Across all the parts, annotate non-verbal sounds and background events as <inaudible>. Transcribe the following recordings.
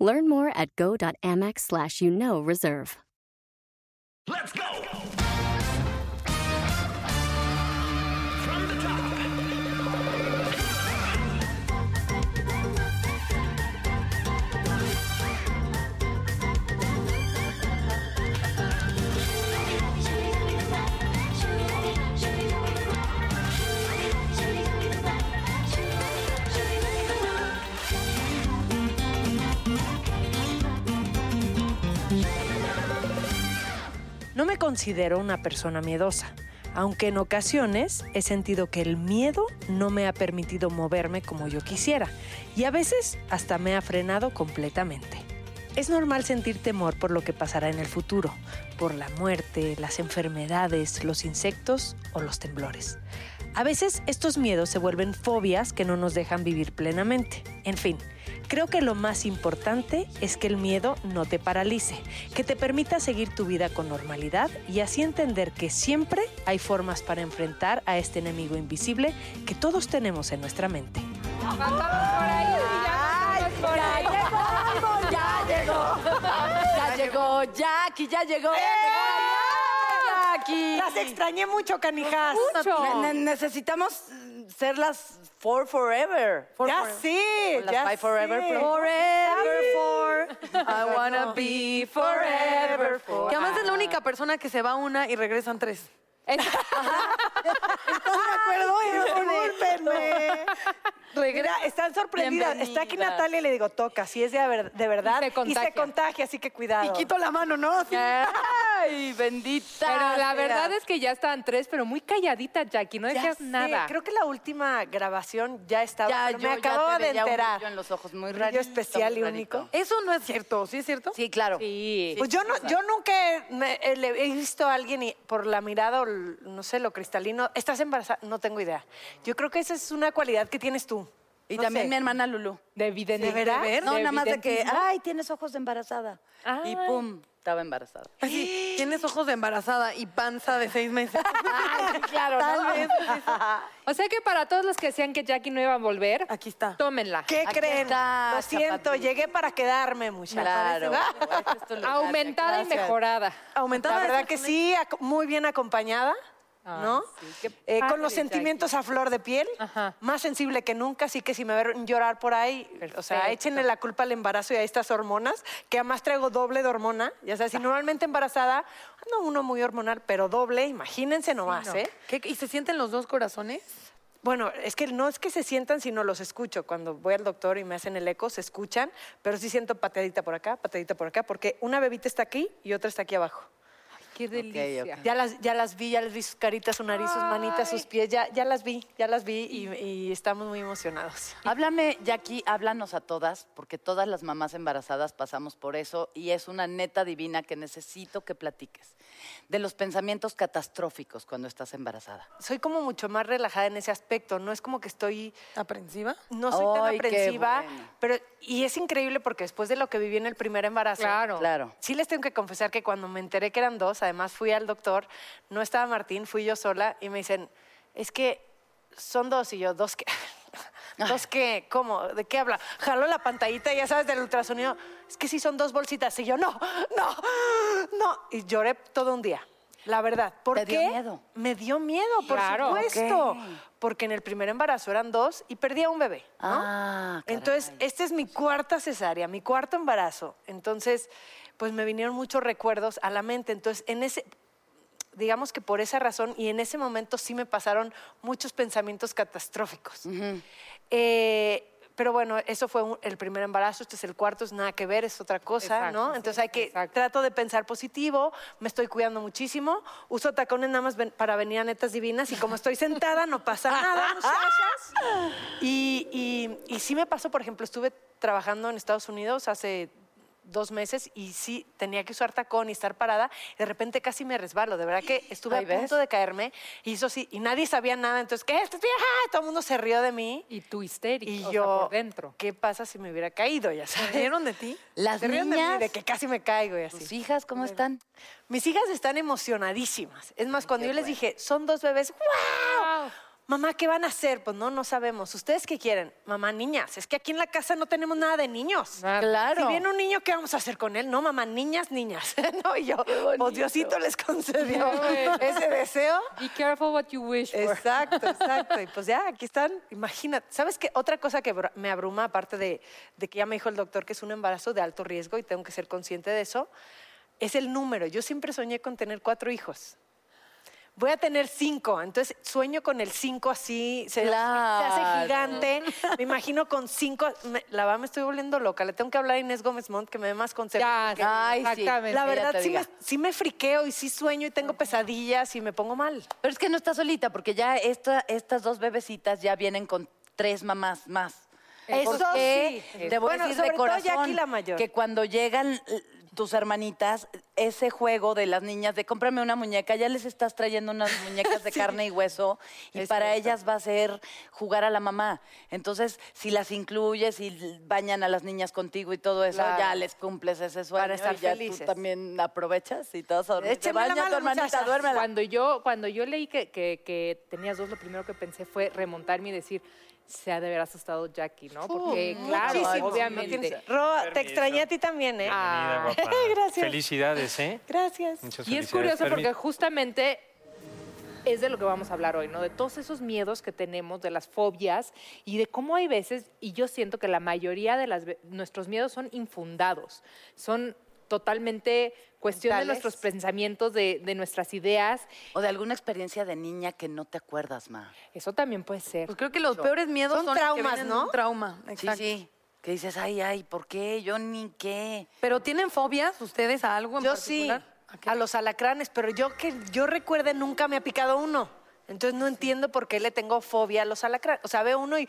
Learn more at go.amex slash you know reserve. Let's go! No me considero una persona miedosa, aunque en ocasiones he sentido que el miedo no me ha permitido moverme como yo quisiera y a veces hasta me ha frenado completamente. Es normal sentir temor por lo que pasará en el futuro, por la muerte, las enfermedades, los insectos o los temblores. A veces estos miedos se vuelven fobias que no nos dejan vivir plenamente. En fin, creo que lo más importante es que el miedo no te paralice, que te permita seguir tu vida con normalidad y así entender que siempre hay formas para enfrentar a este enemigo invisible que todos tenemos en nuestra mente. Ya llegó, ya llegó Jackie, ya llegó. Jackie. Las extrañé mucho, canijas. Ne- necesitamos ser las four forever. Ya sí, Las ya five forever. sí. Forever four. I wanna be forever four. Que además es la única persona que se va una y regresan tres. <laughs> ¿Estás de acuerdo? Discúlpenme. Mira, están sorprendidas. Está aquí. Natalia y le digo, toca, si es de, ver- de verdad. Y se contagia. contagia, así que cuidado. Y quito la mano, ¿no? Así. Ay, bendita. Pero la verdad es que ya estaban tres, pero muy calladita, Jackie, no decías nada. Creo que la última grabación ya estaba. Ya, yo me ya acababa te de veía un enterar. brillo en los ojos, muy rarito, especial y rarito. único. Eso no es cierto, ¿sí es cierto? Sí, claro. Sí. Pues yo no, yo nunca he, me- he- le- he visto a alguien y por la mirada o no sé, lo cristalino, ¿estás embarazada? No tengo idea. Yo creo que esa es una cualidad que tienes tú. Y No también sé. mi hermana Lulu. De evidente. ¿De veras? No, nada más de que, ay, tienes ojos de embarazada. Ay. Y pum, estaba embarazada. Así, tienes ojos de embarazada y panza de seis meses. <laughs> claro, Tal ¿no? vez. <laughs> O sea que para todos los que decían que Jackie no iba a volver, Aquí está. tómenla. ¿Qué Aquí creen? está, Lo siento, llegué para quedarme, muchachos. Claro. Este es tu lugar. Aumentada y Gracias. mejorada. Aumentada. La verdad que sí, ac- muy bien acompañada. ¿No? Eh, con los sentimientos a flor de piel, Ajá. más sensible que nunca, así que si me ven llorar por ahí, o sea, Perfecto. échenle la culpa al embarazo y a estas hormonas, que además traigo doble de hormona, ya sabes, si normalmente embarazada, no uno muy hormonal, pero doble, imagínense nomás, No. ¿eh? ¿Qué- ¿Y se sienten los dos corazones? Bueno, es que no es que se sientan, sino los escucho. Cuando voy al doctor y me hacen el eco, se escuchan, pero sí siento pateadita por acá, pateadita por acá, porque una bebita está aquí y otra está aquí abajo. Qué delicia. Ya las, ya las vi, ya les vi sus caritas, sus nariz, sus manitas, sus pies, ya, ya las vi, ya las vi y, y estamos muy emocionados. <laughs> Háblame, Jackie, háblanos a todas, porque todas las mamás embarazadas pasamos por eso y es una neta divina que necesito que platiques. De los pensamientos catastróficos cuando estás embarazada. Soy como mucho más relajada en ese aspecto, no es como que estoy, ¿Aprensiva? no soy tan Ay, qué aprensiva, bueno. pero y es increíble porque después de lo que viví en el primer embarazo, Claro. Claro. Sí les tengo que confesar que cuando me enteré que eran dos, además fui al doctor, no estaba Martín, fui yo sola y me dicen, es que son dos y yo, dos que... ¿Dos qué? ¿Cómo? ¿De qué habla? Jaló la pantallita, ya sabes, del ultrasonido. Es que sí son dos bolsitas. Y yo, no, no, no. Y lloré todo un día. La verdad. ¿Por ¿Te qué? dio miedo? Me dio miedo, por Claro. supuesto. Ok. Porque en el primer embarazo eran dos y perdí a un bebé. ¿no? Ah, caray. Entonces, esta es mi cuarta cesárea, mi cuarto embarazo. Entonces, pues me vinieron muchos recuerdos a la mente. Entonces, en ese, digamos que por esa razón y en ese momento sí me pasaron muchos pensamientos catastróficos. Eh, pero bueno, eso fue un- el primer embarazo, este es el cuarto, es nada que ver, es otra cosa, Exacto, ¿no? Entonces hay que, exacto. trato de pensar positivo, me estoy cuidando muchísimo, uso tacones nada más ven- para venir a netas divinas y como estoy sentada no pasa nada, <laughs> muchachas. Y, y, y sí me pasó, por ejemplo, estuve trabajando en Estados Unidos hace dos meses y sí tenía que usar tacón y estar parada. De repente casi me resbalo. De verdad que <gasps> estuve a ves. punto de caerme y eso sí, y nadie sabía nada. Entonces, ¿qué? Todo el mundo se rió de mí. Y tú histérica, Y o sea, yo, por dentro. ¿qué pasa si me hubiera caído? Ya sabes. ¿Rieron de ti? Las ríen de mí, niñas, de que casi me caigo y tus así. hijas, ¿cómo están? Mis hijas están emocionadísimas. Es más, cuando yo les dije, son dos bebés, ¡wow! Mamá, ¿qué van a hacer? Pues no, no sabemos. ¿Ustedes qué quieren? Mamá, niñas. Es que aquí en la casa no tenemos nada de niños. Claro. Si viene un niño, ¿qué vamos a hacer con él? No, mamá, niñas, niñas. <laughs> no, y yo, pues Diosito les concedió <laughs> ese deseo. Be careful what you wish for. Exacto, <laughs> exacto. Y pues ya, aquí están. Imagínate. ¿Sabes qué? Otra cosa que me abruma, aparte de, de que ya me dijo el doctor que es un embarazo de alto riesgo y tengo que ser consciente de eso, es el número. Yo siempre soñé con tener cuatro hijos. Voy a tener cinco, entonces sueño con el cinco así, se, hace gigante. Me imagino con cinco. me- la verdad me estoy volviendo loca. Le tengo que hablar a Inés Gómez Montt que me dé más consejos. Ya, Ay, exactamente. la verdad sí me, diga. sí me friqueo y sí sueño y tengo pesadillas y me pongo mal. Pero es que no estás solita, porque ya esta- estas dos bebecitas ya vienen con tres mamás más. Eso Porque sí. Te voy Bueno, a decir sobre de todo corazón Jackie la mayor. que cuando llegan tus hermanitas, ese juego de las niñas de cómprame una muñeca, ya les estás trayendo unas muñecas de <laughs> carne y hueso y Es para cierto. ellas va a ser jugar a la mamá. Entonces, si las incluyes y bañan a las niñas contigo y todo eso, Claro. ya les cumples ese sueño Para estar y ya felices. tú también aprovechas y a dormir. Te baña tu mano, hermanita, duérmela. Cuando yo, cuando yo leí que, que- que tenías dos, lo primero que pensé fue remontarme y decir, se ha de haber asustado Jackie, ¿no? Porque, claro, Muchísimo. obviamente. Ro, te extrañé a ti también, ¿eh? Ah. <laughs> Gracias. Felicidades, ¿eh? Gracias. Muchas Y es felicidades. curioso porque justamente es de lo que vamos a hablar hoy, ¿no? De todos esos miedos que tenemos, de las fobias y de cómo hay veces, y yo siento que la mayoría de las, nuestros miedos son infundados, son totalmente cuestión de nuestros pensamientos, de, de nuestras ideas. O de alguna experiencia de niña que no te acuerdas, ma. Eso también puede ser. Pues creo que los peores miedos Son son, traumas, ¿no? un trauma, Sí, exacto. sí. Que dices, ay, ay, ¿por qué? Yo ni qué. Pero ¿tienen fobias ustedes a algo en Yo sí, particular? ¿A qué? a los alacranes, pero yo que yo recuerde nunca me ha picado uno. Entonces no entiendo por qué le tengo fobia a los alacranes. O sea, veo uno y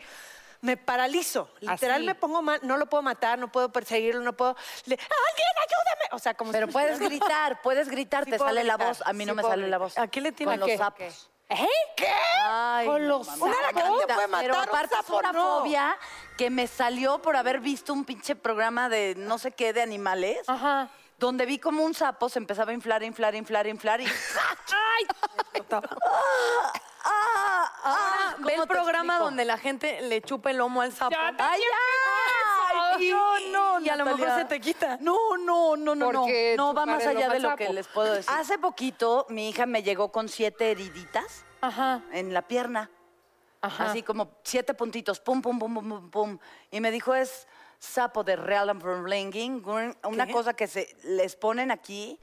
me paralizo. Literal Así. me pongo mal, no lo puedo matar, no puedo perseguirlo, no puedo... le- ¡Alguien, ayúdame! O sea, como Pero si- puedes gritar, puedes gritar, Sí te sale la voz. A mí no me sale la voz. ¿A qué le tiene Con los sapos. ¿Eh? ¿Qué? Ay, Con los- un alacrán te puede matar, Pero un aparte es sapo una no. fobia que me salió por haber visto un pinche programa de no sé qué de animales. Ajá. Donde vi como un sapo se empezaba a inflar, inflar, inflar, inflar y. <laughs> <laughs> ¡Ah! Ah, ve ¿cómo el programa explico? donde la gente le chupa el lomo al sapo. Ya ¡Ay, ay! Y- No, no, y a lo mejor se te quita. No, no, no, no, no. Porque No, va chupar más allá de lo sapo. que les puedo decir. Hace poquito mi hija me llegó con siete heriditas Ajá. en la pierna. Ajá. Así como siete puntitos, pum, pum, pum, pum, pum, pum. Y me dijo, es sapo de Real una cosa que se les ponen aquí,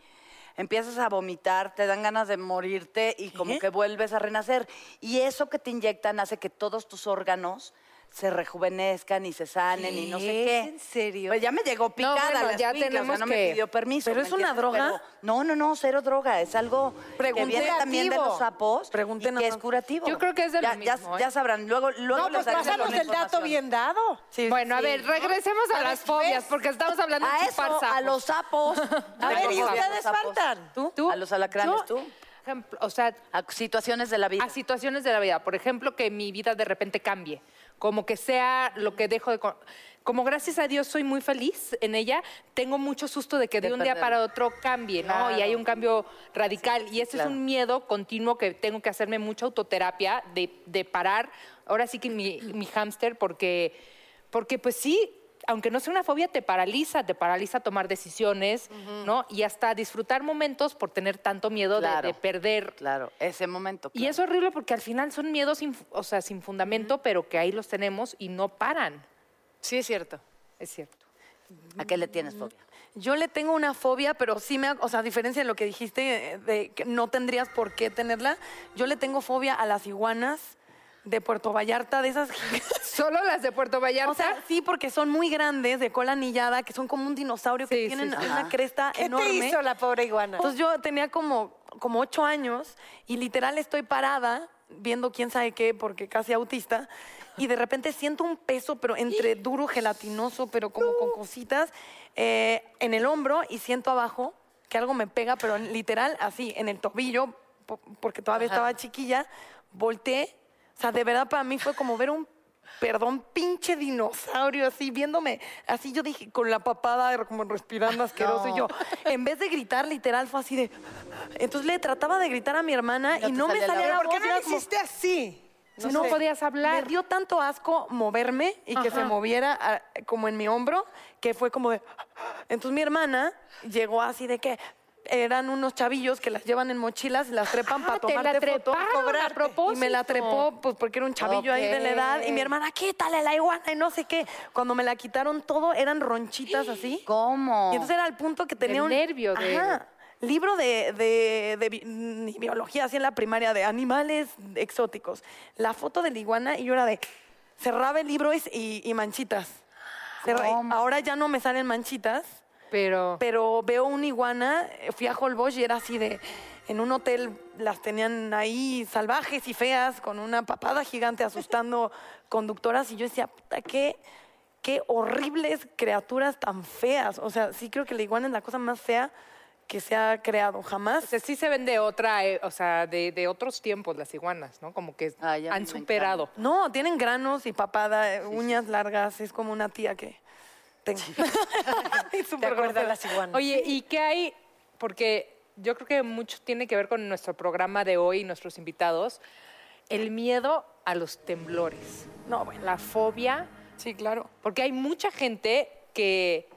empiezas a vomitar, te dan ganas de morirte y como que vuelves a renacer. Y eso que te inyectan hace que todos tus órganos se rejuvenezcan y se sanen y no sé ¿Qué? ¿En serio? Pues ya me llegó picada bueno, la ya escuincla, o sea, tenemos no que- me pidió permiso. ¿Pero ¿me es una droga? Pero- no, no, no, cero droga. Es algo que Pregunté viene también de los sapos y que es curativo. Yo creo que es de lo ya, ya- mismo, ¿eh? ya sabrán. Luego, luego No, les pues la el dato bien dado. Sí, Bueno, a ver, regresemos a A las fobias, porque estamos hablando de A eso, a los sapos. <laughs> A ver, ¿y ustedes faltan? ¿Tú? ¿Tú? A los alacranes, ¿tú? Ejemplo, o sea, A situaciones de la vida. a situaciones de la vida. Por ejemplo, que mi vida de repente cambie. Como que sea lo que dejo de... co- Como gracias a Dios soy muy feliz en ella, tengo mucho susto de que de, De un día para otro cambie, ¿no? Y hay un cambio radical. y ese claro. es un miedo continuo que tengo que hacerme mucha autoterapia de, de parar. Ahora sí que mi, mi hámster, porque, porque pues sí, aunque no sea una fobia, te paraliza, te paraliza tomar decisiones, ¿no? Y hasta disfrutar momentos por tener tanto miedo de- Claro. de perder Claro, ese momento. y es horrible porque al final son miedos, sin, o sea, sin fundamento, pero que ahí los tenemos y no paran. Sí, es cierto. Es cierto. ¿A qué le tienes fobia? Yo le tengo una fobia, pero sí me, o sea, a diferencia de lo que dijiste, eh, de que no tendrías por qué tenerla, yo le tengo fobia a las iguanas de Puerto Vallarta, de esas <laughs> Solo las de Puerto Vallarta. O sea, sí, porque son muy grandes, de cola anillada, que son como un dinosaurio que Sí, tienen sí. una cresta ¿Qué enorme. te hizo la pobre iguana? Entonces yo tenía como, como ocho años y literal estoy parada viendo quién sabe qué, porque casi autista, y de repente siento un peso, pero entre <gasps> duro, gelatinoso, pero como con cositas, eh, en el hombro y siento abajo que algo me pega, pero literal así, en el tobillo, po- porque todavía estaba chiquilla, volteé. O sea, de verdad para mí fue como ver un, perdón, pinche dinosaurio así, viéndome. Así yo dije, con la papada, como respirando asqueroso. Y yo, <laughs> en vez de gritar, literal, fue así de... Entonces le trataba de gritar a mi hermana No y no me salía la voz. ¿Por qué no lo como- hiciste así? No, sé. podías hablar. me dio tanto asco moverme y que se moviera ah, como en mi hombro, que fue como de... Entonces mi hermana llegó así de que eran unos chavillos que las llevan en mochilas y las trepan para Ah, la tomarte foto. treparon a propósito. Y me la trepó, pues porque era un chavillo ahí de la edad. Y mi hermana, quítale la iguana y no sé qué. Cuando me la quitaron todo, eran ronchitas así. ¿Cómo? Y entonces era el punto que tenía Del un nervio, de- Ajá. libro de, de- de bi- ni biología, así en la primaria, de animales exóticos. La foto de la iguana y yo era de cerraba el libro y, manchitas. Cerra- ahora ya no me salen manchitas, Pero, pero veo una iguana, eh, fui a Holbox y era así de, en un hotel las tenían ahí salvajes y feas, con una papada gigante asustando <laughs> conductoras y yo decía, puta, qué, qué horribles criaturas tan feas. O sea, sí creo que la iguana es la cosa más fea que se ha creado, jamás. o sea, sí se ven de otra, eh, o sea, de, de otros tiempos las iguanas, ¿no? Como que Ay, han superado. No, tienen granos y papada, eh, uñas largas, es como una tía que tengo. <laughs> Y ¿Te acuerdas las iguanas? Oye, ¿y qué hay? Porque yo creo que mucho tiene que ver con nuestro programa de hoy y nuestros invitados. El miedo a los temblores. No, bueno, La fobia. sí, claro. Porque hay mucha gente que.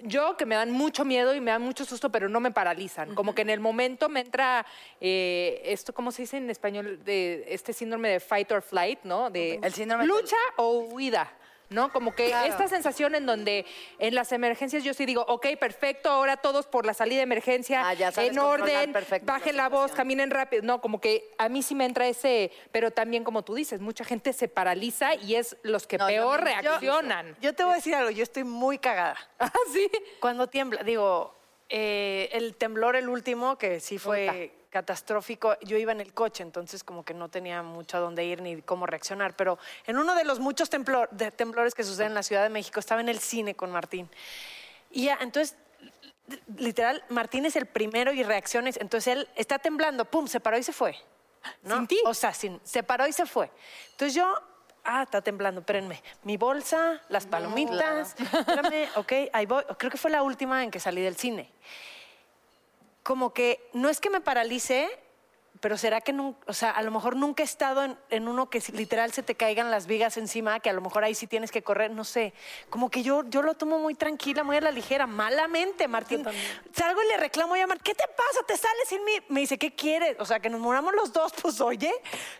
yo- que me dan mucho miedo y me dan mucho susto, pero no me paralizan. Como que en el momento me entra eh, esto, ¿cómo se dice en español? De este síndrome de fight or flight, ¿no? De El síndrome lucha o huida. ¿No? Como que esta sensación en donde en las emergencias yo sí digo, ok, perfecto, ahora todos por la salida de emergencia, Ah, ya sabes en orden, perfecto la bajen la voz, caminen rápido. No, como que a mí sí me entra ese, pero también como tú dices, mucha gente se paraliza y es los que No, peor yo- reaccionan. Yo te voy a decir algo, yo estoy muy cagada. <laughs> Ah, sí. Cuando tiembla, digo, eh, el temblor, el último, que sí fue catastrófico, yo iba en el coche, entonces como que no tenía mucho a dónde ir ni cómo reaccionar, pero en uno de los muchos temblor- de temblores que suceden en la Ciudad de México, estaba en el cine con Martín. Y ya, entonces, li- literal, Martín es el primero y reacciones, entonces él está temblando, pum, se paró y se fue. ¿no? Sin ti. O sea, sin, se paró y se fue. Entonces yo, ah, está temblando, espérenme. Mi bolsa, las palomitas, espérame, ok, ahí voy. Creo que fue la última en que salí del cine. Como que no es que me paralice, pero será que nunca, o sea, a lo mejor nunca he estado en, en uno que literal se te caigan las vigas encima, que a lo mejor ahí sí tienes que correr, no sé. Como que yo, yo lo tomo muy tranquila, muy a la ligera, malamente, Martín. Salgo y le reclamo a Martín, ¿qué te pasa? ¿Te sales sin mí? Me dice, ¿qué quieres? O sea, que nos moramos los dos, pues oye,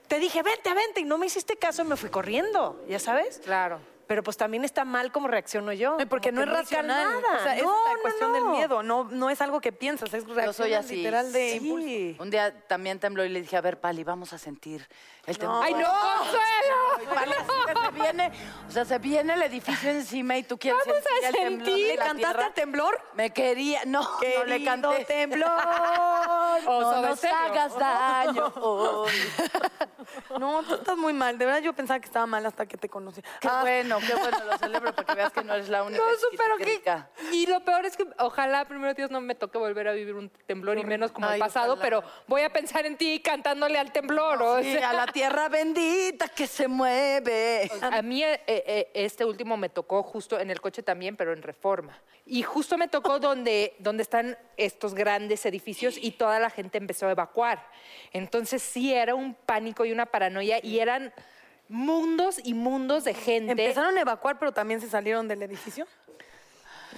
te dije, vente, vente, y no me hiciste caso y me fui corriendo, ¿ya sabes? Claro. Pero pues también está mal como reacciono yo. Ay, Porque no es racional. calmada. O sea, No, es la no, cuestión del miedo. No, no es algo que piensas, es reacción Yo soy así. literal de Sí. impulso. Un día también tembló y le dije, a ver, Pali, vamos a sentir el temblor. ¡Ay, no, Consuelo! Y Pali, así que se viene, o sea, se viene el edificio encima y tú quieres Vamos a sentir el ¿Le cantaste tierra. al temblor? Me quería, no, no le Querido canté. temblor. O no nos hagas daño hoy. <laughs> No, tú estás muy mal. De verdad yo pensaba que estaba mal hasta que te conocí. Qué Ah, bueno, qué bueno, lo celebro porque veas que no eres la única No, pero que... Y lo peor es que ojalá, primero Dios, no me toque volver a vivir un temblor y menos como el Ay, pasado, ojalá. pero voy a pensar en ti cantándole al temblor. o Sí, sea. a la tierra bendita que se mueve. A mí eh, eh, este último me tocó justo en el coche también, pero en reforma. Y justo me tocó donde, donde están estos grandes edificios y toda la gente empezó a evacuar. Entonces sí era un pánico y una paranoia y eran mundos y mundos de gente. Empezaron a evacuar, pero también se salieron del edificio.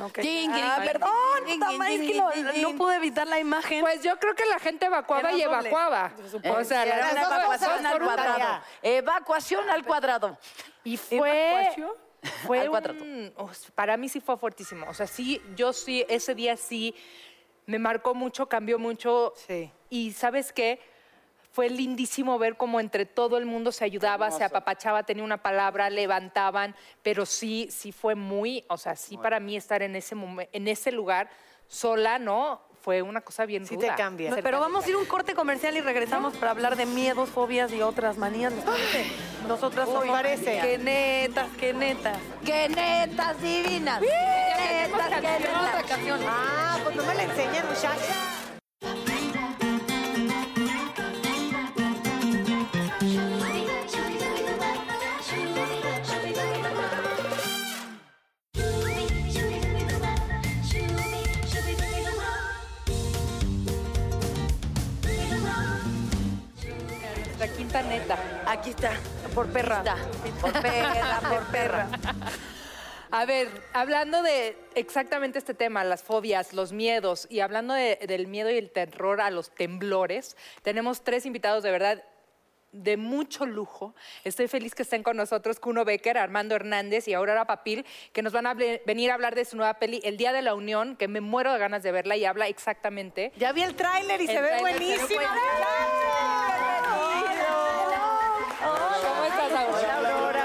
Ok. Jing, Ah, jing, perdón, es que no, pude evitar la imagen. Pues yo creo que la gente evacuaba y evacuaba. supone. O sea, Era dos evacuación al cuadrado. Evacuación al cuadrado. Y fue, ¿Evacuación? fue Al cuadrado. un- o sea, para mí sí fue fuertísimo. O sea, sí, yo sí, ese día sí me marcó mucho, cambió mucho. Sí. Y ¿sabes qué? Fue lindísimo ver cómo entre todo el mundo se ayudaba, se apapachaba, tenía una palabra, levantaban, pero sí, sí fue muy, o sea, sí para mí estar en ese momen- en ese lugar sola, ¿no? fue una cosa bien Sí ruda. te cambia. No, pero vamos a ir a un corte comercial y regresamos para hablar de miedos, fobias y otras manías. Nosotras Uy, somos parece. que netas, que netas. ¡Qué netas divinas! ¡Qué netas, qué netas! Ah, pues no me la enseñan, muchacha. Aquí está. Por perra. Está. Por perra, por perra. A ver, hablando de exactamente este tema, las fobias, los miedos, y hablando de- del miedo y el terror a los temblores, tenemos tres invitados de verdad de mucho lujo. Estoy feliz que estén con nosotros Kuno Becker, Armando Hernández y Aurora Papil, que nos van a hable- venir a hablar de su nueva peli, El Día de la Unión, que me muero de ganas de verla y habla exactamente Ya vi el tráiler y El se ve tráiler se ve buenísimo. ¿Cómo estás, Aurora?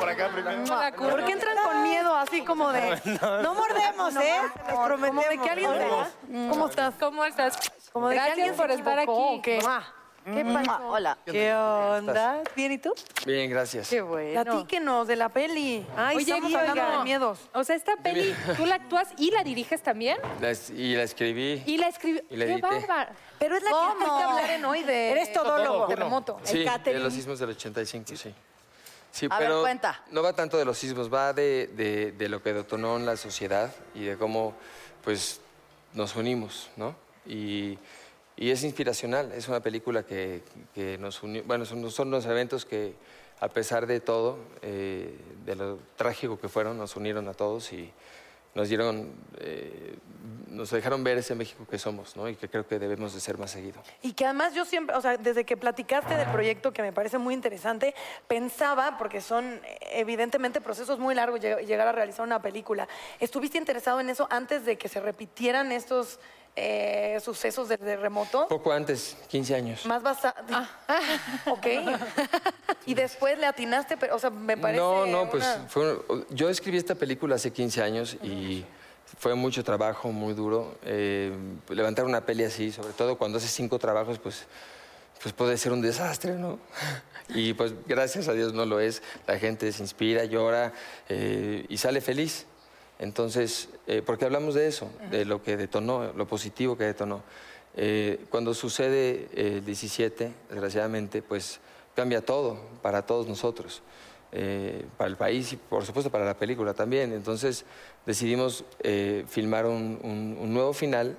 ¿Por qué, Hola, Kuno. ¿Por qué entran con miedo así como de... No mordemos, ¿eh? Les Como de que alguien se... ¿Cómo estás? ¿Cómo estás? Como de que alguien por estar aquí. ¿o qué? Mua. ¿Qué pasó? Hola. ¿Qué onda? ¿Bien y tú? Bien, gracias. Qué bueno. Platíquenos de la peli. Ay, Oye, sí, estamos hablando oiga. de miedos. O sea, esta peli, tú la actúas y la diriges también. La es- y la escribí. Y la escribió. Y la ¡Qué edité. bárbaro! Pero es la que ¿Cómo? fuiste a hablar en hoy de... Eres todólogo. Terremoto. Sí, de los sismos del 85, sí. Sí, A ver, pero cuenta. no va tanto de los sismos, va de, de- de lo que detonó en la sociedad y de cómo pues nos unimos, ¿no? Y, y es inspiracional, es una película que, que nos unió, bueno, son, son los eventos que a pesar de todo, eh, de lo trágico que fueron, nos unieron a todos y nos dieron, eh, nos dejaron ver ese México que somos, ¿no? Y que creo que debemos de ser más seguido. Y que además yo siempre, o sea, desde que platicaste del proyecto, que me parece muy interesante, pensaba, porque son evidentemente procesos muy largos lleg- llegar a realizar una película, ¿estuviste interesado en eso antes de que se repitieran estos eh, sucesos del terremoto? Poco antes, 15 años. Más basado. ok. <laughs> y después le atinaste, pero, o sea, me parece. No, no, pues fue un- yo escribí esta película hace 15 años y fue mucho trabajo, muy duro. Eh, levantar una peli así, sobre todo cuando haces cinco trabajos, pues, pues puede ser un desastre, ¿no? <laughs> Y pues gracias a Dios no lo es. La gente se inspira, llora eh, y sale feliz. Entonces, eh, porque hablamos de eso, de lo que detonó, lo positivo que detonó. Eh, cuando sucede el 17, desgraciadamente, pues cambia todo para todos nosotros, eh, para el país y por supuesto para la película también. Entonces decidimos eh, filmar un, un- un nuevo final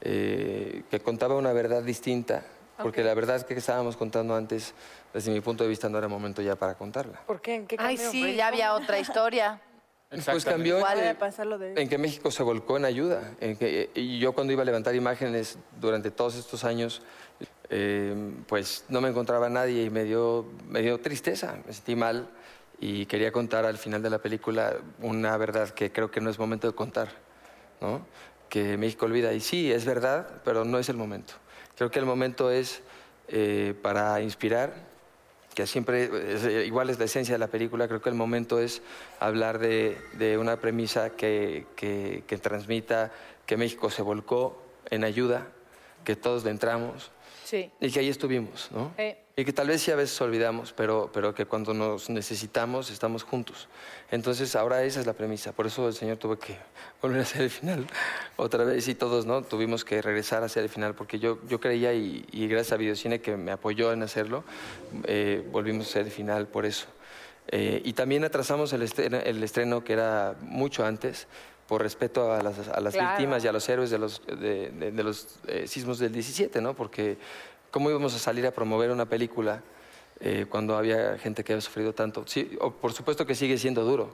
eh, que contaba una verdad distinta, porque la verdad que estábamos contando antes, desde mi punto de vista, no era momento ya para contarla. ¿Por qué? ¿En qué Ay, sí. Ya había otra historia. Pues cambió en ¿Cuál? que- Puede pasar lo de... en que México se volcó en ayuda. En que, y yo cuando iba a levantar imágenes durante todos estos años, eh, pues no me encontraba nadie y me dio, me dio tristeza, me sentí mal y quería contar al final de la película una verdad que creo que no es momento de contar, ¿no? que México olvida. Y sí, es verdad, pero no es el momento. Creo que el momento es eh, para inspirar, que siempre, es, eh, igual es la esencia de la película, creo que el momento es hablar de, una premisa que, que- transmita que México se volcó en ayuda, que todos entramos Sí. y que ahí estuvimos, ¿no? Eh. Y que tal vez sí a veces olvidamos, pero, pero que cuando nos necesitamos estamos juntos. Entonces ahora esa es la premisa, por eso el Señor tuvo que <laughs> volver a hacer el final <laughs> otra vez y todos, ¿no? Tuvimos que regresar a hacer el final porque yo, yo creía y, y gracias a Videocine que me apoyó en hacerlo, eh, volvimos a hacer el final por eso. Eh, y también atrasamos el estreno, el estreno que era mucho antes por respeto a las, a las Claro. víctimas y a los héroes de los, de, de- de los eh, sismos del 17, ¿no? Porque ¿cómo íbamos a salir a promover una película eh, cuando había gente que había sufrido tanto? Sí, o- por supuesto que sigue siendo duro,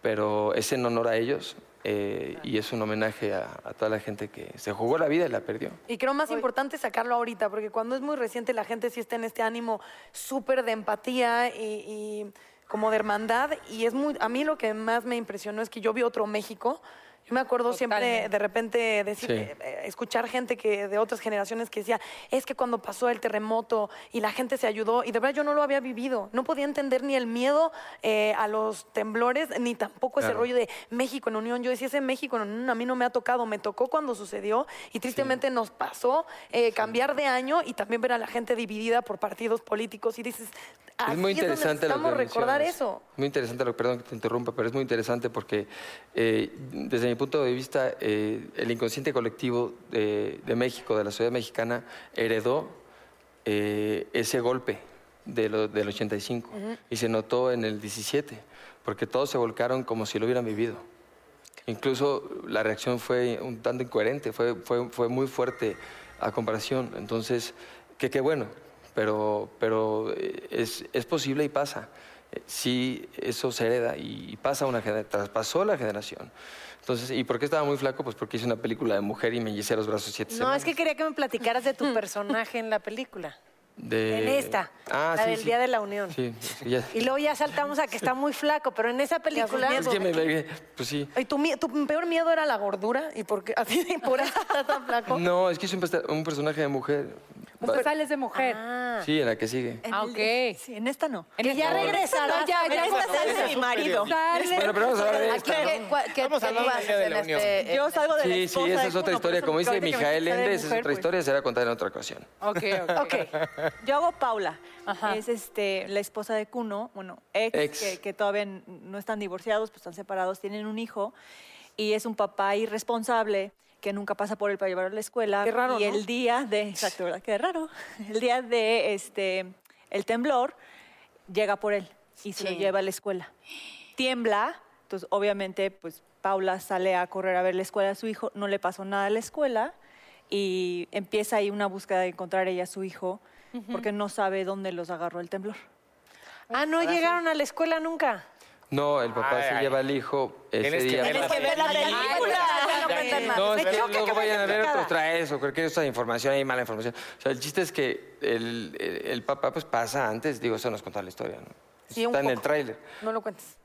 pero es en honor a ellos eh, y es un homenaje a, a toda la gente que se jugó la vida y la perdió. Y creo más importante sacarlo ahorita, porque cuando es muy reciente la gente sí está en este ánimo súper de empatía y, y como de hermandad. Y es muy, a mí lo que más me impresionó es que yo vi otro México Yo me acuerdo siempre de repente decir, Sí. eh, eh, escuchar gente que de otras generaciones que decía, es que cuando pasó el terremoto y la gente se ayudó, y de verdad yo no lo había vivido, no podía entender ni el miedo eh, a los temblores, ni tampoco ese rollo de México en unión. Yo decía, ese México en unión a mí no me ha tocado, me tocó cuando sucedió y tristemente nos pasó eh, cambiar de año y también ver a la gente dividida por partidos políticos y dices, así Es muy donde interesante lo que necesitamos recordar eso. Muy interesante, lo, perdón que te interrumpa, pero es muy interesante porque eh, desde mi punto de vista eh, el inconsciente colectivo de, de México, de la sociedad mexicana, heredó eh, ese golpe de lo- del 85 y se notó en el 17, porque todos se volcaron como si lo hubieran vivido. Incluso la reacción fue un tanto incoherente, fue, fue, fue muy fuerte a comparación. Entonces, que qué bueno, pero, pero eh, es, es posible y pasa. Eh, Sí, eso se hereda y, pasa una generación, traspasó la generación. Entonces, ¿y por qué estaba muy flaco? Pues porque hice una película de mujer y me hice los brazos siete No, semanas. es que quería que me platicaras de tu personaje en la película. De- En esta, Ah, la sí, del sí. Día de la Unión. Sí, sí, ya. Y luego ya saltamos a que está muy flaco, pero en esa película... Es que me, pues sí. ¿Y tu, tu peor miedo era la gordura? ¿Y por qué? Así, y por eso <laughs> estás tan flaco. No, es que hice un, un personaje de mujer. Pues sales de mujer. Sí, en la que sigue. En Ah, el- ok. Sí, en esta no. En ya esta-. No, ya, ya. En esta sale ya. mi marido. Sale. Bueno, pero vamos a hablar de Aquí, esta, ¿no? ¿qué- cua- qué- Vamos a qué hablar tú del haces Día de en la Unión. este- Yo salgo de la Sí, sí, esposa esa de es otra historia. por Como dice ahorita que me Mijael dijiste de Ende, esa es mujer, otra pues, historia, será contada en otra ocasión. Ok, ok. <laughs> Ok. Yo hago Paula. Ajá. Es este, la esposa de Kuno, bueno, ex, Ex. Que, que todavía n- no están divorciados, pues están separados, tienen un hijo y es un papá irresponsable que nunca pasa por él para llevarlo a la escuela. Qué raro, Y ¿no? el día de, exacto, ¿verdad? Qué raro. <laughs> El día de este, el temblor llega por él y se Sí. lo lleva a la escuela. Tiembla, entonces obviamente pues Paula sale a correr a ver la escuela a su hijo, no le pasó nada a la escuela y empieza ahí una búsqueda de encontrar ella a su hijo porque no sabe dónde los agarró el temblor. Ah, no llegaron a la escuela nunca. No, el papá Ay, se ay. lleva al hijo ese Tienes que día. ver la Tienes que ver la película. Ay, no es que luego que vayan a ver otros traes o cualquier otra información, hay mala información. O sea, el chiste es que el, el, el papá pues pasa antes, digo, eso nos contó la historia, ¿no? Sí, un Está en el poco. tráiler. No lo cuentes.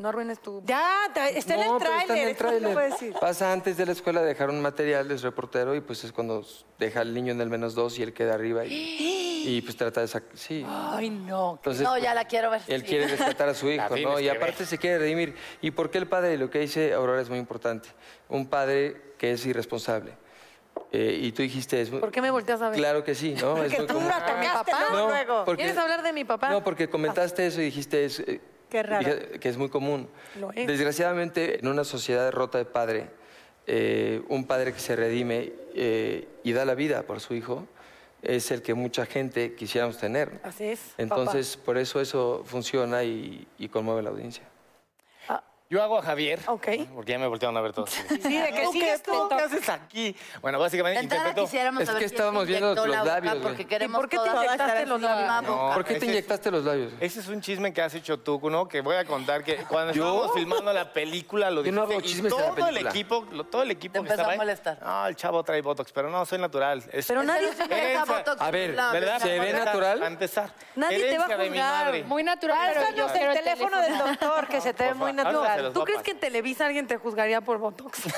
No arruines tu... Ya, está en No, el pero está en tráiler. el tráiler. lo puedo decir. Pasa antes de la escuela a dejar un material, es reportero y pues es cuando deja al niño en el menos dos y él queda arriba y, y pues trata de sacar... Sí. Ay, no. Entonces, no, ya la quiero ver. Él sí. quiere rescatar a su <laughs> hijo, ¿no? Y aparte ver. se quiere redimir. ¿Y por qué el padre? Lo que dice Aurora es muy importante. Un padre que es irresponsable. Eh, y tú dijiste... Es, ¿Por qué me volteas a ver? Claro que sí, ¿no? Es Porque muy tú común. la tocaste luego, No, luego. porque- ¿Quieres hablar de mi papá? No, porque comentaste eso y dijiste es, eh, Qué raro. dije que es muy común. Lo es. Desgraciadamente, en una sociedad rota de padre, eh, un padre que se redime eh, y da la vida por su hijo es el que mucha gente quisiéramos tener. Así es, Entonces, por eso eso funciona y, y conmueve la audiencia. Yo hago a Javier. Ok. Porque ya me voltearon a ver todos. Sí, de que ¿Tú sigues qué, tú. ¿Qué haces aquí? Bueno, básicamente quisiéramos Es que estábamos viendo los la boca, labios. Porque ¿Y queremos por qué te inyectaste los labios? No. ¿Por qué te es- inyectaste los labios? Ese es un chisme que has hecho tú, ¿no? Que voy a contar que cuando ¿Yo? estábamos filmando la película lo Yo no dijiste hago y chismes de la todo el película. equipo, lo- todo el equipo Te que empezó estaba a ahí, molestar. No, el chavo trae botox, pero no, soy natural. Es Pero nadie- no está botox A ver, ¿Verdad? ¿Se ve Para natural? Para empezar. Nadie te va a juzgar. Muy natural, pero yo Pásanos quiero el teléfono del doctor, que se te ve muy favor, ¿Tú crees que en Televisa alguien te juzgaría por Botox? <laughs>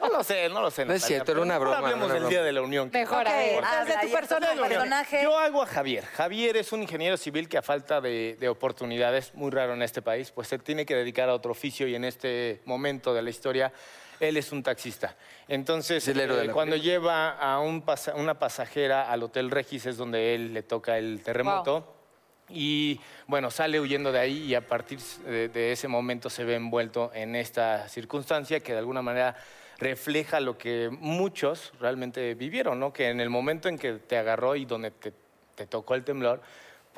No lo sé, no lo sé. No es Natalia, cierto, era pero una mejor broma, Hablemos una del broma. Día de la Unión. Mejor, Ok, a ver. entonces de Habla, tu y entonces personaje. el personaje. Yo hago a Javier. Javier es un ingeniero civil que a falta de, de oportunidades, muy raro en este país, pues se tiene que dedicar a otro oficio y en este momento de la historia él es un taxista. Entonces, Es el héroe de eh, la cuando lleva a un pasa- una pasajera al Hotel Regis es donde él le toca el terremoto. Y bueno, sale huyendo de ahí y a partir de, ese momento se ve envuelto en esta circunstancia que de alguna manera refleja lo que muchos realmente vivieron, ¿no? Que en el momento en que te agarró y donde te, te tocó el temblor,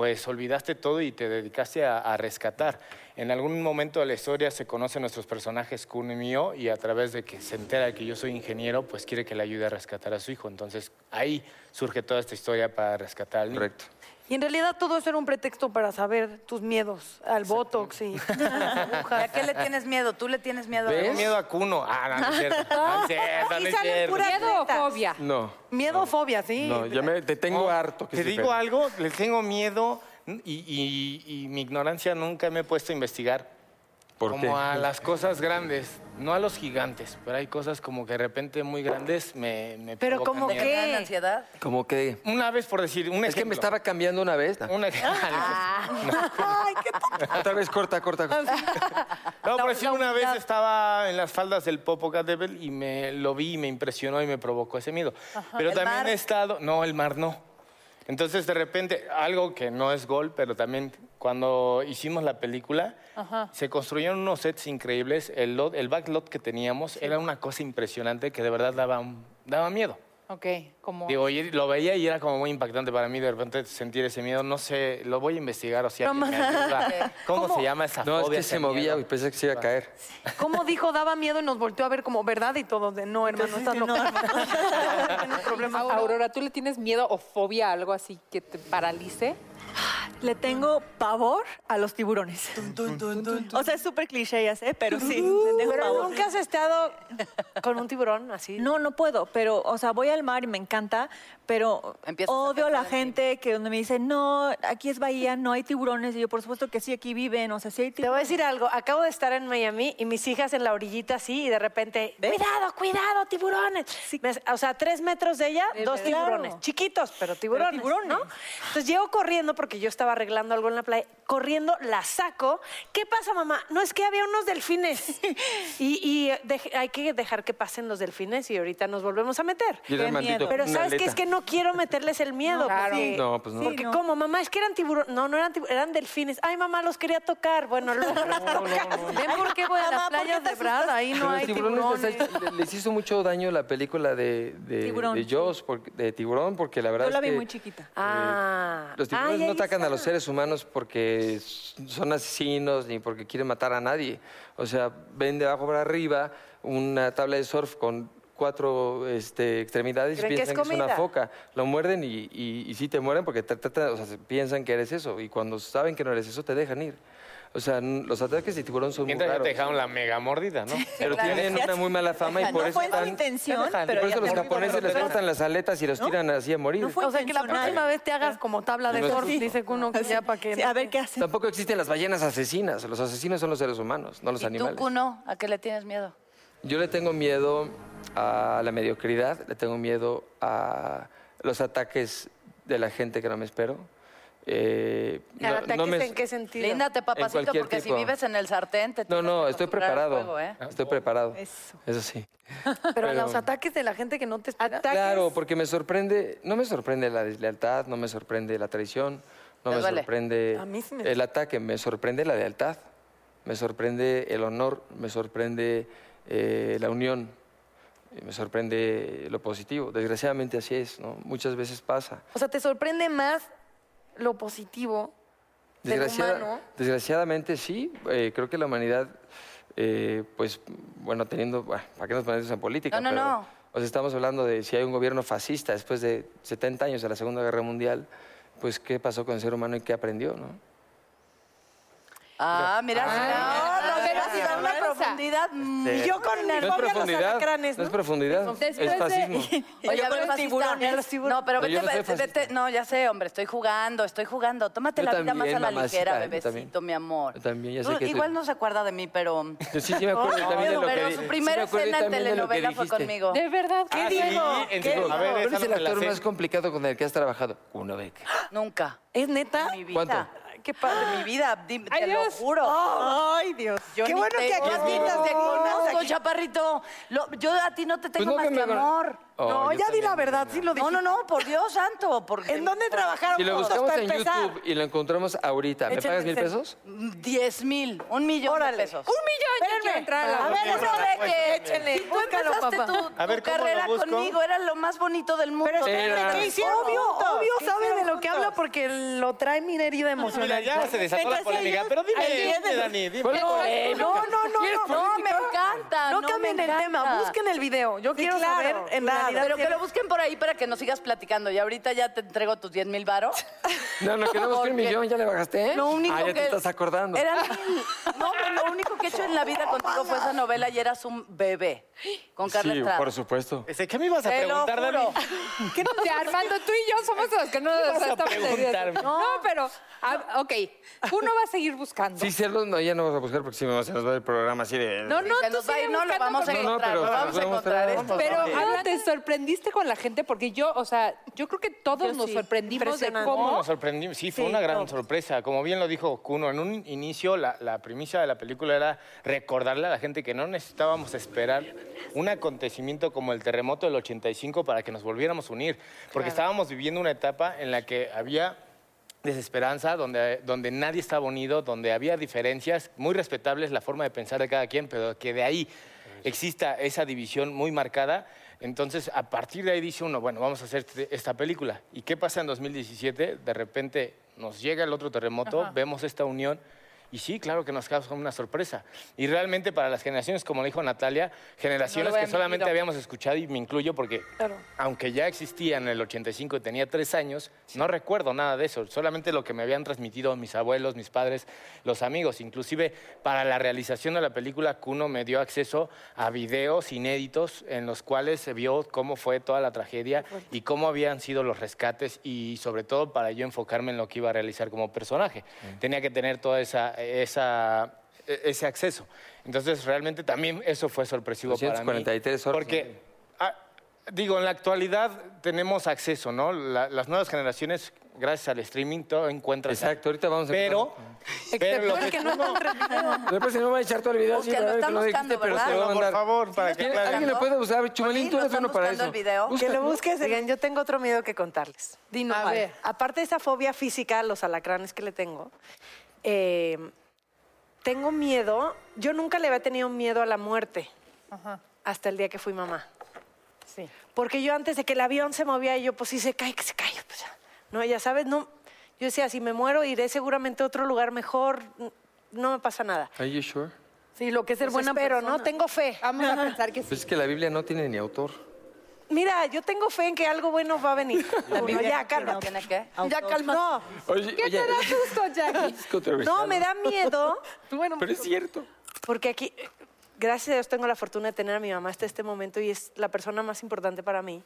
pues olvidaste todo y te dedicaste a, rescatar. En algún momento de la historia se conocen nuestros personajes, Kun y mío, y a través de que se entera que yo soy ingeniero, pues quiere que le ayude a rescatar a su hijo. Entonces ahí surge toda esta historia para rescatar al. Correcto. Y en realidad todo eso era un pretexto para saber tus miedos al Botox y <laughs> a las agujas. ¿A qué le tienes miedo? ¿Tú le tienes miedo a. Tengo miedo a Kuno. Ah, no, no es cierto. <laughs> No es cierto, no es salen cierto. puras ¿Miedo o fobia? No. Miedo o fobia, sí. No, yo me, te tengo No, harto. que Te digo algo, le tengo miedo y, y- y mi ignorancia nunca me he puesto a investigar ¿Por como qué? a las cosas grandes, no a los gigantes, pero hay cosas como que de repente muy grandes me, me Pero provocan como miedo. que- ¿Te dan ansiedad? Como que... Una vez, por decir, un Es que me estaba cambiando una vez. No. Un ej- <laughs> Otra vez corta, corta. corta. No, por decir, una vez estaba en las faldas del Popocatépetl y me lo vi y me impresionó y me provocó ese miedo. Pero ¿El también mar? he estado... No, el mar no. Entonces, de repente, algo que no es gol, pero también cuando hicimos la película, se construyeron unos sets increíbles. El, lot, el backlot que teníamos era una cosa impresionante que de verdad daba, miedo. Ok, como... Digo, y lo veía y era como muy impactante para mí de repente sentir ese miedo. No sé, lo voy a investigar o si alguien me ayuda. ¿Cómo, se llama esa No, es fobia? que ese se movía miedo? y pensé que se iba a caer. ¿Cómo dijo? Daba miedo y nos volteó a ver como verdad y todos de no, hermano, estás loca. <laughs> Tienes problemas. Aurora, ¿tú le tienes miedo o fobia a algo así que te paralice? Le tengo pavor a los tiburones. O sea, es súper cliché, ya sé, pero sí. le tengo Pero pavor. nunca has estado con un tiburón así. No, no puedo, pero, o sea, voy al mar y me encanta, pero Empiezas odio a la gente que donde me dicen, no, aquí es bahía, no hay tiburones, y yo, por supuesto que sí, aquí viven, o sea, sí hay Te voy a tiburones. decir algo. Acabo de estar en Miami y mis hijas en la orillita así y de repente, cuidado, cuidado, tiburones. Me- o sea, tres metros de ella, dos claro. tiburones. Chiquitos, pero tiburones. tiburones. ¿no? Entonces llego corriendo porque yo estaba arreglando algo en la playa. Corriendo, la saco. ¿Qué pasa, mamá? No es que había unos delfines. y y hay que dejar que pasen los delfines y ahorita nos volvemos a meter. Qué miedo. Pero sabes que aleta. es que no quiero meterles el miedo. Claro. porque- No, pues no. Porque no. como, mamá, es que eran tiburones. No, no eran tiburones, eran delfines. Ay, mamá, los quería tocar. Bueno, los. ¿Ven por qué voy a Mamá, las ¿por qué playas de Brad? Ahí no Pero hay los tiburones les, tiburones. les hizo mucho daño la película de, de, Tiburón, de Jaws, porque- de tiburón, porque la verdad Yo la es vi que muy chiquita. Ah. los tiburones Ay, no atacan a los seres humanos porque son asesinos ni porque quieren matar a nadie. O sea, ven de abajo para arriba una tabla de surf con cuatro este, extremidades y Creen que es piensan que es, una foca. Lo muerden y, y, y sí te mueren porque te tratan- o sea, se- piensan que eres eso. Y cuando saben que no eres eso, te dejan ir. O sea, los ataques de tiburón son muy Mientras ya raros. te dejaron la mega mordida, ¿no? Pero tienen una muy mala fama y No por eso fue están... intención, y por eso los te- japoneses les cortan las aletas y los tiran así a morir. No fue O sea, que la próxima vez te hagas como tabla de No surf, dice que uno que ya para que... Sí, a ver qué hacen. Tampoco existen las ballenas asesinas. Los asesinos son los seres humanos, no los ¿Y tú, animales. Kuno, a qué le tienes miedo? Yo le tengo miedo a la mediocridad, le tengo miedo a los ataques de la gente que no me espero. Eh, ¿Al ataques me- en qué sentido? Líndate, papacito, porque si vives en el sartén, te No, no, que estoy preparado. fuego, ¿eh? Estoy preparado. Eso. Eso sí. <laughs> Pero, Pero- los ataques de la gente que no te espera. Ataques. Claro, porque me sorprende, no me sorprende la deslealtad, no me sorprende la traición, no ¿Te me duele? sorprende A mí sí me- el ataque, me sorprende la lealtad, me sorprende el honor, me sorprende eh, la unión, me sorprende lo positivo. Desgraciadamente así es, ¿no? Muchas veces pasa. O sea, te sorprende más lo positivo del Desgraciada- humano. Desgraciadamente sí, eh, creo que la humanidad, eh, pues, bueno, teniendo, bueno, ¿para qué nos ponemos en política? No, no, Pero, no. O sea, estamos hablando de si hay un gobierno fascista después de 70 años de la Segunda Guerra Mundial, pues, ¿qué pasó con el ser humano y qué aprendió, no? Ah, mira, Ah, no, no, pero pero sí, da una vergüenza. profundidad. mm. Este, Y yo con no es los profundidad, alacranes, no ¿no? es profundidad, Después es de- fascismo. <laughs> Oye, a con ver, los tiburones. los. No, pero vete, vete, vete- no, ya sé, hombre, estoy jugando, estoy jugando. Tómate la vida más a la mamacita, ligera, bebecito, mi amor. Yo también, ya sé que Igual no se acuerda de mí, pero... Yo <laughs> sí, sí me acuerdo también de lo que pero di- su primera escena en telenovela fue conmigo. ¿De verdad? Ah, ¿Qué sí, digo? ¿Cuál es el la actor más complicado con el que has trabajado? Uno Beck. Nunca. ¿Es neta? ¿Cuánto? Qué padre, mi vida, te lo juro. Ay, Dios. Yo Qué bueno que aquí estás. te conozco, chaparrito. Lo- yo a ti no te tengo no más que que me- amor. Oh, no, yo ya di la verdad, sí lo dije. No, no, no, por Dios santo. Porque ¿En dónde trabajaron Si lo juntos buscamos para en empezar? YouTube y lo encontramos ahorita, ¿me Échame pagas mil pesos? Diez mil, un millón Órale. de pesos. Un millón, ya quiero entrar a la A ver, bolsa. eso de que Échenle, si tú búscalo, empezaste papá. tu, A ver, tu ¿cómo lo carrera busco? conmigo, era lo más bonito del mundo. Pero Era- espérate, ¿qué hicieron Obvio, juntos? obvio ¿Qué sabe de hicieron lo que juntos? habla porque lo trae mi herida Mira, emocional. ya se desató la polémica. Pero dime, dime, Dani, dime. ¿Cuál es No, no, no, no, no, No, me encanta. No me cambien el encanta. tema, busquen el video. Yo quiero claro, saber en claro. Realidad Pero que lo busquen por ahí para que nos sigas platicando. Y ahorita ya te entrego tus 10 mil varos. <laughs> No, no, quedamos que un millón, ya le bajaste, ¿eh? Lo único ah, ya que te estás acordando. Eran mil. No, pero lo único que he hecho en la vida contigo fue esa novela y eras un bebé. Con Carla Sí, Estrada. por supuesto. Este, ¿Qué me ibas a Te lo preguntar, juro. ¿Qué <laughs> te Armando, tú y yo somos los que no nos vas a estamos preguntarme? No, pero, ah, ok, uno va a seguir buscando. Sí, cerdos, no, ya no vas a buscar porque si no se nos va el programa así de... No, no, Se tú nos va a sigue ir, no lo buscando vamos a porque- No, no, encontrar. pero lo vamos a encontrar. esto. Pero Ok. Ana, te sorprendiste con la gente porque yo, o sea, yo creo que todos Yo nos sí, sorprendimos de cómo. nos sorprendimos. Sí, fue Sí, una gran no. sorpresa. Como bien lo dijo Kuno, en un inicio la, la primicia de la película era recordarle a la gente que no necesitábamos esperar un acontecimiento como el terremoto del 85 para que nos volviéramos a unir. Porque estábamos viviendo una etapa en la que había desesperanza, donde, donde nadie estaba unido, donde había diferencias muy respetables la forma de pensar de cada quien, pero que de ahí exista esa división muy marcada. Entonces, a partir de ahí dice uno, bueno, vamos a hacer este- esta película. ¿Y qué pasa en 2017? De repente nos llega el otro terremoto, vemos esta unión y sí, claro que nos causa una sorpresa. Y realmente para las generaciones, como dijo Natalia, generaciones que solamente habíamos escuchado, y me incluyo porque aunque ya existía en el 85 y tenía tres años, no recuerdo nada de eso, solamente lo que me habían transmitido mis abuelos, mis padres, los amigos. Inclusive para la realización de la película, Kuno me dio acceso a videos inéditos en los cuales se vio cómo fue toda la tragedia y cómo habían sido los rescates y sobre todo para yo enfocarme en lo que iba a realizar como personaje. Tenía que tener toda esa, esa e- ese acceso. Entonces, realmente también eso fue sorpresivo para mí. 243 horas. Porque, ah, digo, en la actualidad tenemos acceso, ¿no? La- las nuevas generaciones, gracias al streaming, todo encuentran. Exacto, ahorita vamos a Pero, pero lo que Después se me va a echar todo el video. Busca, sí, lo están que lo buscando, dijiste, ¿verdad? te lo voy a por favor, para que ¿Quién- aclaren. ¿Alguien le puede buscar? Chumalín, tú lo eres uno para eso. el video. Busca. Que lo busques. Oigan, yo tengo otro miedo que contarles. Dinos, A vale. ver. Aparte de esa fobia física, los alacranes que le tengo, eh, tengo miedo. Yo nunca le había tenido miedo a la muerte hasta el día que fui mamá. Sí. Porque yo antes de que el avión se movía, yo, pues si se cae, que se cae. Pues, no, ya sabes, no. Yo decía, si me muero, iré seguramente a otro lugar mejor. No me pasa nada. Are you sure? Sí, lo que es ser Pues buena espero, persona. ¿no? Tengo fe. Vamos a pensar que sí. Pues es que la Biblia no tiene ni autor. Mira, yo tengo fe en que algo bueno va a venir. <laughs> Uno, ya, calma. ¿Tiene qué? Ya, calma. No, Oye, ¿Qué te da susto, Jackie? <laughs> no, me da miedo. <laughs> Pero es cierto. Porque aquí, gracias a Dios, tengo la fortuna de tener a mi mamá hasta este momento y es la persona más importante para mí.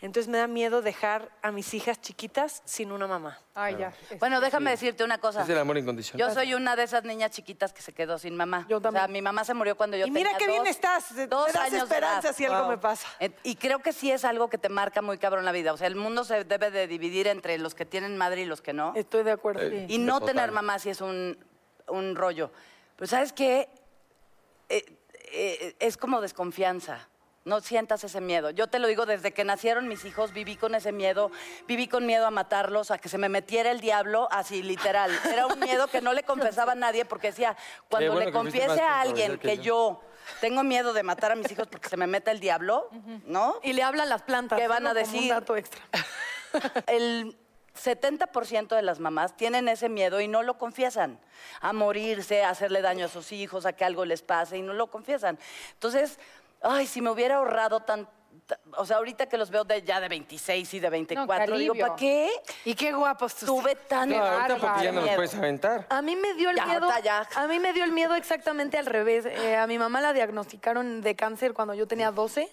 Entonces me da miedo dejar a mis hijas chiquitas sin una mamá. Ay, ya. Bueno, déjame decirte una cosa. Es el amor incondicional. Yo soy una de esas niñas chiquitas que se quedó sin mamá. Yo O sea, también. mi mamá se murió cuando yo Y mira tenía qué bien dos- estás. Me dos das años esperanza si algo me pasa. Y creo que sí es algo que te marca muy cabrón la vida. O sea, el mundo se debe de dividir entre los que tienen madre y los que no. Estoy de acuerdo. Eh, Y no Total. tener mamá sí es un, un rollo. Pero ¿sabes qué? Eh, eh, es como desconfianza. No sientas ese miedo. Yo te lo digo, desde que nacieron mis hijos viví con ese miedo, viví con miedo a matarlos, a que se me metiera el diablo, así literal. Era un miedo que no le confesaba a nadie porque decía, cuando bueno le confiese a alguien que que yo tengo miedo de matar a mis hijos porque se me meta el diablo, ¿no? Y le hablan las plantas. ¿Qué van a como decir? Un dato extra. el 70% de las mamás tienen ese miedo y no lo confiesan. A morirse, a hacerle daño a sus hijos, a que algo les pase y no lo confiesan. Entonces, ay, si me hubiera ahorrado tan... ta- O sea, ahorita que los veo de, ya de 26 y de 24, digo, alivio. ¿para qué Y qué guapos tus tuve tan No, ahorita porque ya no los puedes aventar. A mí me dio el Ya, miedo. ya. A mí me dio el miedo exactamente al revés. Eh, a mi mamá la diagnosticaron de cáncer cuando yo tenía 12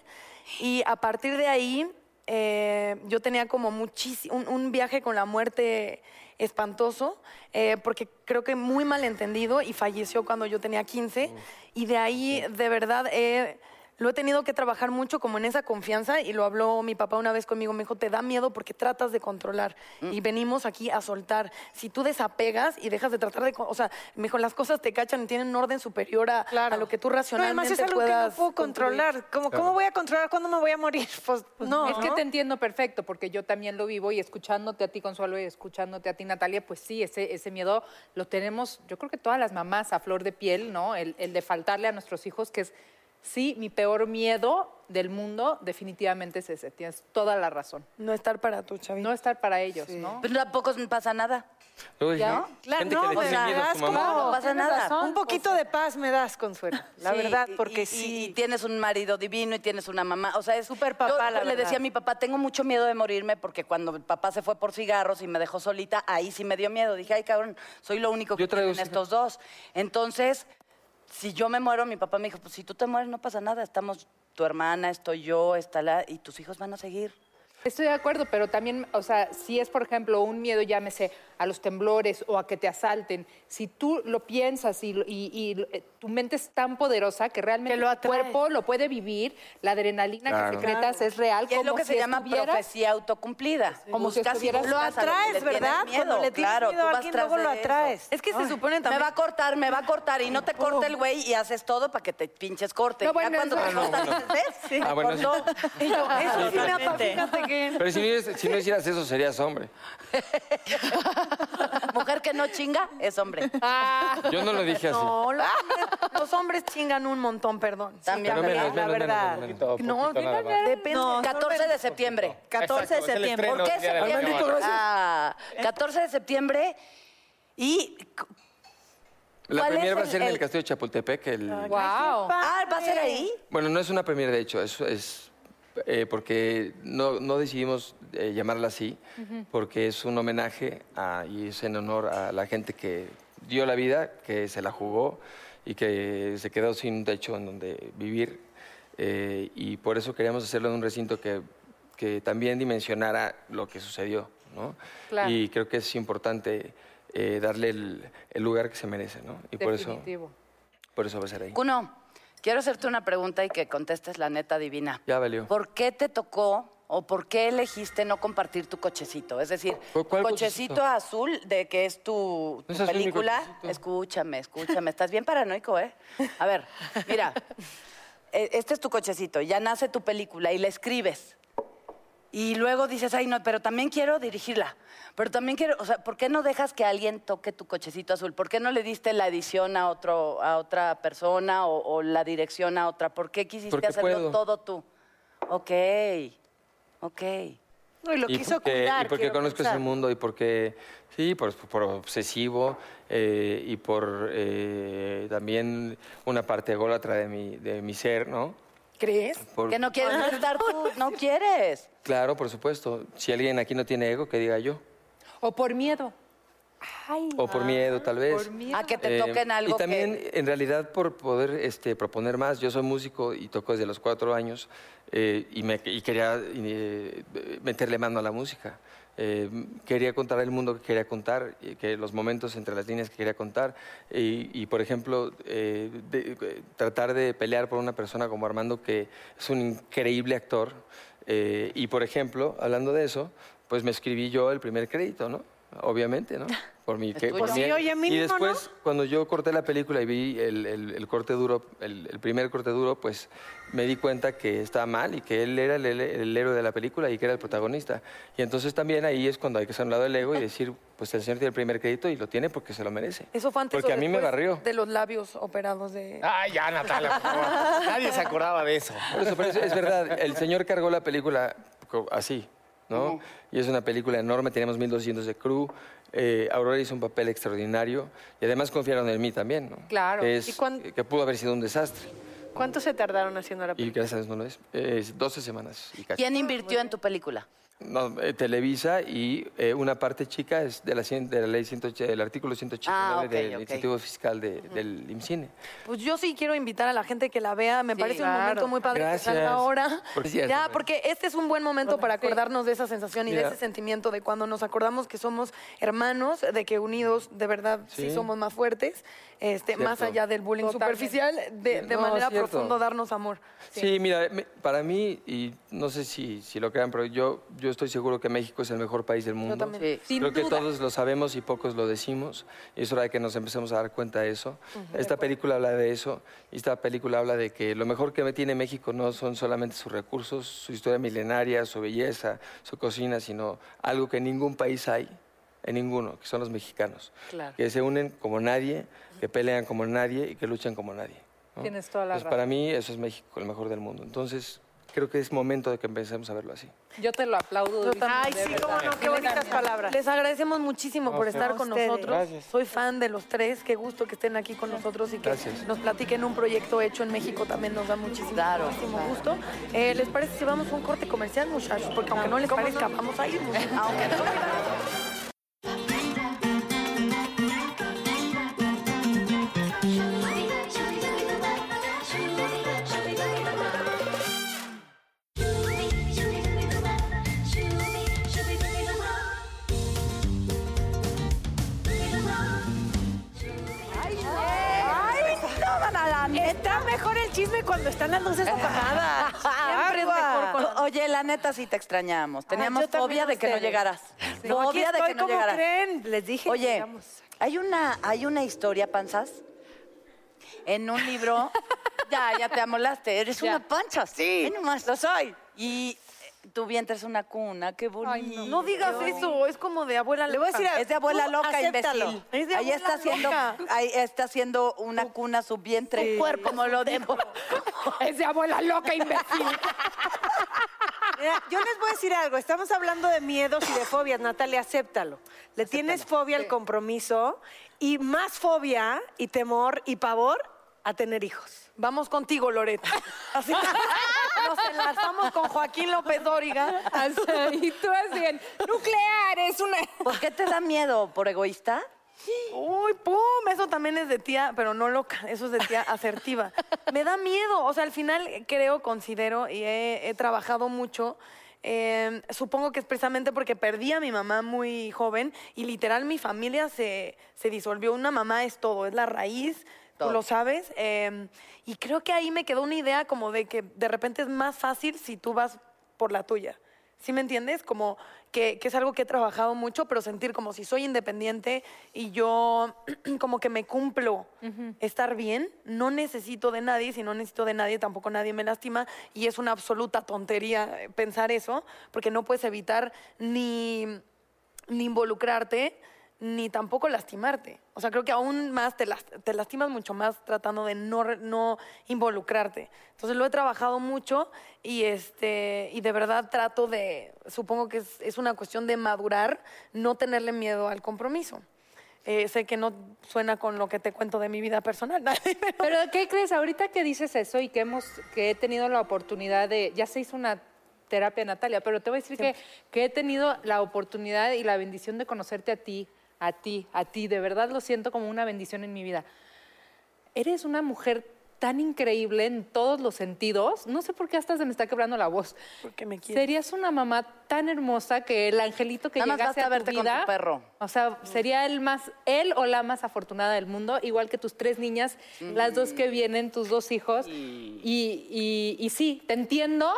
y a partir de ahí eh, yo tenía como muchísimo un, un viaje con la muerte espantoso eh, porque creo que muy mal entendido y falleció cuando yo tenía 15 y de ahí de verdad eh, lo he tenido que trabajar mucho como en esa confianza y lo habló mi papá una vez conmigo, me dijo, te da miedo porque tratas de controlar Mm. y venimos aquí a soltar. Si tú desapegas y dejas de tratar de, o sea, me dijo, las cosas te cachan y tienen un orden superior a, a lo que tú No, racionalmente además es algo que no puedo construir. controlar. ¿Cómo, ¿Cómo voy a controlar cuándo me voy a morir? <laughs> Pues no. Es que te entiendo perfecto, porque yo también lo vivo y escuchándote a ti, Consuelo, y escuchándote a ti, Natalia, pues sí, ese, ese miedo lo tenemos, yo creo que todas las mamás a flor de piel, ¿no? El, el de faltarle a nuestros hijos, que es sí, mi peor miedo del mundo definitivamente es ese. Tienes toda la razón. No estar para tu chavito. No estar para ellos, ¿no? Pero tampoco pasa nada. ¿Ya? gente Claro, que no, le pues, tiene miedo a das su mamá. como- No pasa nada. razón. Un poquito de paz me das, Consuelo, la Sí, verdad, porque y- sí. Y tienes un marido divino y tienes una mamá. O sea, es Súper papá, yo la le decía a mi papá, tengo mucho miedo de morirme porque cuando mi papá se fue por cigarros y me dejó solita, ahí sí me dio miedo. Dije, ay, cabrón, soy lo único que tienen estos dos. Entonces, si yo me muero, mi papá me dijo, pues si tú te mueres no pasa nada. Estamos tu hermana, estoy yo, está la... Y tus hijos van a seguir. Estoy de acuerdo, pero también, o sea, si es, por ejemplo, un miedo, llámese a los temblores o a que te asalten, si tú lo piensas y, y, eh, tu mente es tan poderosa que realmente Que lo tu cuerpo lo puede vivir, la adrenalina Claro. que secretas es real. Y es lo como que si se llama profecía autocumplida. Como si Buscas y estuvieras- Lo atraes, ¿verdad? miedo. Cuando le tienes claro, miedo a alguien, luego lo atraes. Es que se supone Me también... va a cortar, me va a cortar y no te corta el güey y haces todo para que te pinches corte. No, ya bueno, cuando eso- te cortas dices, Ah, bueno, eso sí me fíjate que... Pero si no, hicieras- si no hicieras eso, serías hombre. <laughs> Mujer que no chinga es hombre. Yo no lo dije así. No, los hombres, los hombres chingan un montón, perdón. Sí, También, Pero menos, la menos, menos, verdad. menos, menos. Poquito, No, poquito nada más. depende. No, 14 de septiembre. 14 de Exacto, es el septiembre. estreno. ¿Por qué Día de la septiembre? Ah, 14 de septiembre y... La ¿Cuál primera es va a ser el- en el el- castillo de Chapultepec. El... Wow. Ah, ¿va a ser ahí? Bueno, no es una premiere, de hecho, es, es eh, porque no, no decidimos eh, llamarla así, porque es un homenaje a- y es en honor a la gente que dio la vida, que se la jugó y que se quedó sin un techo en donde vivir. eh, y por eso queríamos hacerlo en un recinto que, que también dimensionara lo que sucedió. ¿no? Claro. Y creo que es importante eh, darle el, el lugar que se merece. ¿no? Y por eso, por eso va a ser ahí. Cuno, quiero hacerte una pregunta y que contestes la neta divina. Ya valió. ¿Por qué te tocó o por qué elegiste no compartir tu cochecito? Es decir, ¿Cu- cuál cochecito, cochecito? azul de que es tu, es película. Escúchame, escúchame. Estás bien paranoico, ¿eh? A ver, mira. <laughs> eh, Este es tu cochecito. Ya nace tu película y la escribes. Y luego dices, ay, no, pero también quiero dirigirla. Pero también quiero, o sea, ¿por qué no dejas que alguien toque tu cochecito azul? ¿Por qué no le diste la edición a, otro, a otra persona o, o la dirección a otra? ¿Por qué quisiste Porque hacerlo puedo. todo tú? Ok, ok. No, y lo y quiso porque, cuidar. y porque quiero conozco pensar. ese mundo y porque, sí, por, por obsesivo eh, y por eh, también una parte ególatra de mi, de mi ser, ¿no? ¿Crees? Por- Que no quieres estar tú, <laughs> no quieres. Claro, por supuesto. Si alguien aquí no tiene ego, que diga yo. O por miedo. Ay, O por miedo, tal vez. por miedo. A que te Eh, toquen algo Y también, que... en realidad, por poder este, proponer más. Yo soy músico y toco desde los cuatro años eh, y, me, y quería eh, meterle mano a la música. Eh, quería contar el mundo que quería contar, que los momentos entre las líneas que quería contar. Y, por ejemplo, eh, eh, tratar de pelear por una persona como Armando, que es un increíble actor. Eh, y, por ejemplo, hablando de eso, pues me escribí yo el primer crédito, ¿no? Obviamente, ¿no? <laughs> Por mi, que, tuyo. por Pues mi- sí, y después, cuando yo corté la película y vi el, el- el corte duro, el, el primer corte duro, pues me di cuenta que estaba mal y que él era el, el- el héroe de la película y que era el protagonista. Y entonces también ahí es cuando hay que a un lado el ego y decir, pues el señor tiene el primer crédito y lo tiene porque se lo merece. Eso fue antes Porque o a mí me barrió. De los labios operados de... Ay, ya, Natalia, por favor. <laughs> Nadie se acordaba de eso. Por eso, pero es, es verdad, el señor cargó la película así, ¿no? Y es una película enorme, teníamos 1200 de crew. eh, Aurora hizo un papel extraordinario y además confiaron en mí también, ¿no? Claro. Que, es- ¿Y cuán- que pudo haber sido un desastre. ¿Cuánto se tardaron haciendo la Y película? gracias a Dios no lo es. Es 12 semanas. Y. ¿Quién invirtió en tu película? No, eh, Televisa y eh, una parte chica es de la, cien- de la ley 180, del artículo 189 Ah, ok, del ok. incentivo fiscal de- del IMCINE. Pues yo sí quiero invitar a la gente que la vea. Me Sí, parece un momento muy padre Gracias. que salga ahora. Ya, porque este es un buen momento para acordarnos de esa sensación y de ese sentimiento de cuando nos acordamos que somos hermanos, de que unidos de verdad sí, Sí. somos más fuertes, este, más allá del bullying Totalmente. superficial, de, de No, manera cierto. profundo darnos amor. Sí, mira, para mí, y no sé si, si lo crean, pero yo, yo estoy seguro que México es el mejor país del mundo. también. Sí. Sin Creo que duda. todos lo sabemos y pocos lo decimos. Y es hora de que nos empecemos a dar cuenta de eso. Esta película habla de eso. Y esta película habla de que lo mejor que tiene México no son solamente sus recursos, su historia milenaria, su belleza, su cocina, sino algo que en ningún país hay, en ninguno, que son los mexicanos. Claro. Que se unen como nadie, que pelean como nadie y que luchan como nadie. ¿no? Tienes toda la Pues razón. Para mí eso es México, el mejor del mundo. Entonces, creo que es momento de que empecemos a verlo así. Yo te lo aplaudo. Ay, sí, verdad. cómo no, qué bonitas palabras. Les agradecemos muchísimo por No, estar con ustedes. nosotros. Gracias. Soy fan de los tres. Qué gusto que estén aquí con nosotros y que Gracias. nos platiquen un proyecto hecho en México. También nos da muchísimo, Claro, muchísimo claro. gusto. Eh, ¿Les parece si vamos a un corte comercial, muchachos? Porque aunque no les parezca, vamos a ir. Aunque no. <laughs> neta sí te extrañamos. Teníamos yo también fobia de que no llegaras. No, aquí Fobia de que no ¿cómo llegaras. creen? Les dije que Oye, llegamos. hay una, hay una historia, panzas, en un libro. <laughs> ya, ya te amolaste. Eres Ya. una pancha. Sí. Lo soy. Y eh, tu vientre es una cuna. Qué bonito. No digas eso, es como de abuela Le voy a loca. decir. Es de abuela loca, acéptalo. imbécil. Es de ahí está haciendo, loca. ahí está haciendo una cuna su vientre. cuerpo, como lo dijo. Es de abuela loca, imbécil. <laughs> Mira, yo les voy a decir algo. Estamos hablando de miedos y de fobias. Natalia, acéptalo. Le tienes fobia al compromiso y más fobia y temor y pavor a tener hijos. Vamos contigo, Loreto. Así nos enlazamos con Joaquín López Dóriga. y tú así nuclear, es una... ¿Por qué te da miedo? ¿Por egoísta? Uy, pum, eso también es de tía, pero no loca, eso es de tía asertiva. <laughs> Me da miedo, o sea, al final creo, considero y he, he trabajado mucho. eh, supongo que es precisamente porque perdí a mi mamá muy joven y literal mi familia se, se disolvió. Una mamá es todo, es la raíz, Todo. tú lo sabes. eh, y creo que ahí me quedó una idea como de que de repente es más fácil si tú vas por la tuya. ¿Sí me entiendes? Como que, que es algo que he trabajado mucho, pero sentir como si soy independiente y yo <clears throat> como que me cumplo estar bien, no necesito de nadie, si no necesito de nadie, tampoco nadie me lastima y es una absoluta tontería eh, pensar eso, porque no puedes evitar ni, ni involucrarte ni tampoco lastimarte. O sea, creo que aún más te, las- te lastimas mucho más tratando de no, no involucrarte. Entonces lo he trabajado mucho y, este, y de verdad trato de, supongo que es, es una cuestión de madurar, no tenerle miedo al compromiso. Eh, sé que no suena con lo que te cuento de mi vida personal, <laughs> pero Pero ¿qué crees? Ahorita que dices eso y que hemos, que he tenido la oportunidad de, ya se hizo una terapia Natalia, pero te voy a decir que, que he tenido la oportunidad y la bendición de conocerte a ti, a ti, a ti, de verdad lo siento como una bendición en mi vida. Eres una mujer tan increíble en todos los sentidos, no sé por qué hasta se me está quebrando la voz. porque me quieres. Serías una mamá tan hermosa que el angelito que Nada más llegase basta a tu verte con vida, tu perro. o sea, sería el más, él o la más afortunada del mundo, igual que tus tres niñas, las dos que vienen, tus dos hijos. Y, y- y sí, te entiendo,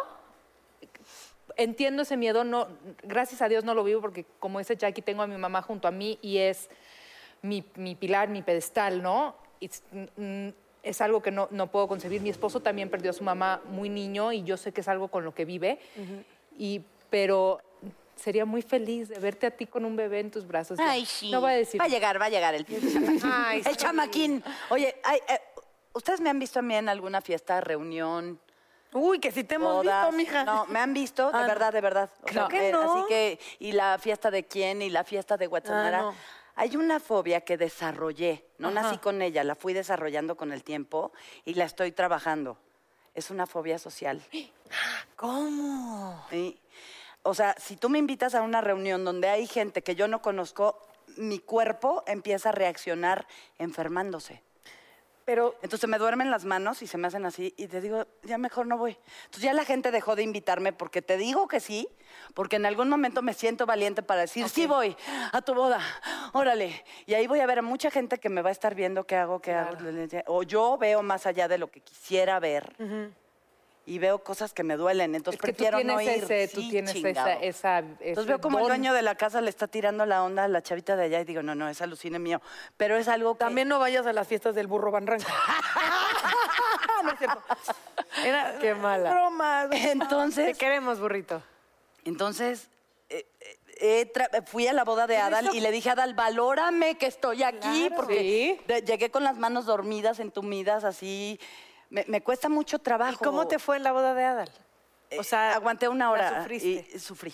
entiendo ese miedo, no, gracias a Dios no lo vivo porque como dice Jackie, tengo a mi mamá junto a mí y es mi, mi pilar, mi pedestal, ¿no? Es, mm, es algo que no, no puedo concebir. Mi esposo también perdió a su mamá muy niño y yo sé que es algo con lo que vive, y, pero sería muy feliz de verte a ti con un bebé en tus brazos. Ay, sí. No voy a decir. Va a llegar, va a llegar el chamaquín. Ay, el sí. chamaquín. Oye, ay, eh, ¿ustedes me han visto a mí en alguna fiesta, reunión? Uy, que si te hemos visto, mija. No, me han visto, de Ah, no. verdad, de verdad. O que eh, no. Así que, y la fiesta de quién, y la fiesta de Guatemala. Ah, no. Hay una fobia que desarrollé, no Ajá. nací con ella, la fui desarrollando con el tiempo y la estoy trabajando. Es una fobia social. ¿Cómo? Sí. O sea, si tú me invitas a una reunión donde hay gente que yo no conozco, mi cuerpo empieza a reaccionar enfermándose. Pero Entonces me duermen las manos y se me hacen así y te digo, ya mejor no voy. Entonces ya la gente dejó de invitarme porque te digo que sí, porque en algún momento me siento valiente para decir, sí voy a tu boda, órale. Y ahí voy a ver a mucha gente que me va a estar viendo qué hago, qué hago. O yo veo más allá de lo que quisiera ver y veo cosas que me duelen. Entonces es que tú prefiero tienes, no ir. ese, tú Sí, tienes chingado. esa, esa, Entonces veo como el dueño de la casa le está tirando la onda a la chavita de allá y digo, no, no, es alucine mío. Pero es algo que... también no vayas a las fiestas del burro Van Ranco. <laughs> no es cierto. Era Qué mala. Bromas. <laughs> Te Entonces, queremos, burrito. entonces eh, eh, fui a la boda de Adal y le dije a Adal, valórame que estoy aquí, porque de- llegué con las manos dormidas, entumidas, así. Me, me cuesta mucho trabajo. ¿Y cómo te fue en la boda de Adal? O sea, aguanté una hora sufriste. y sufrí.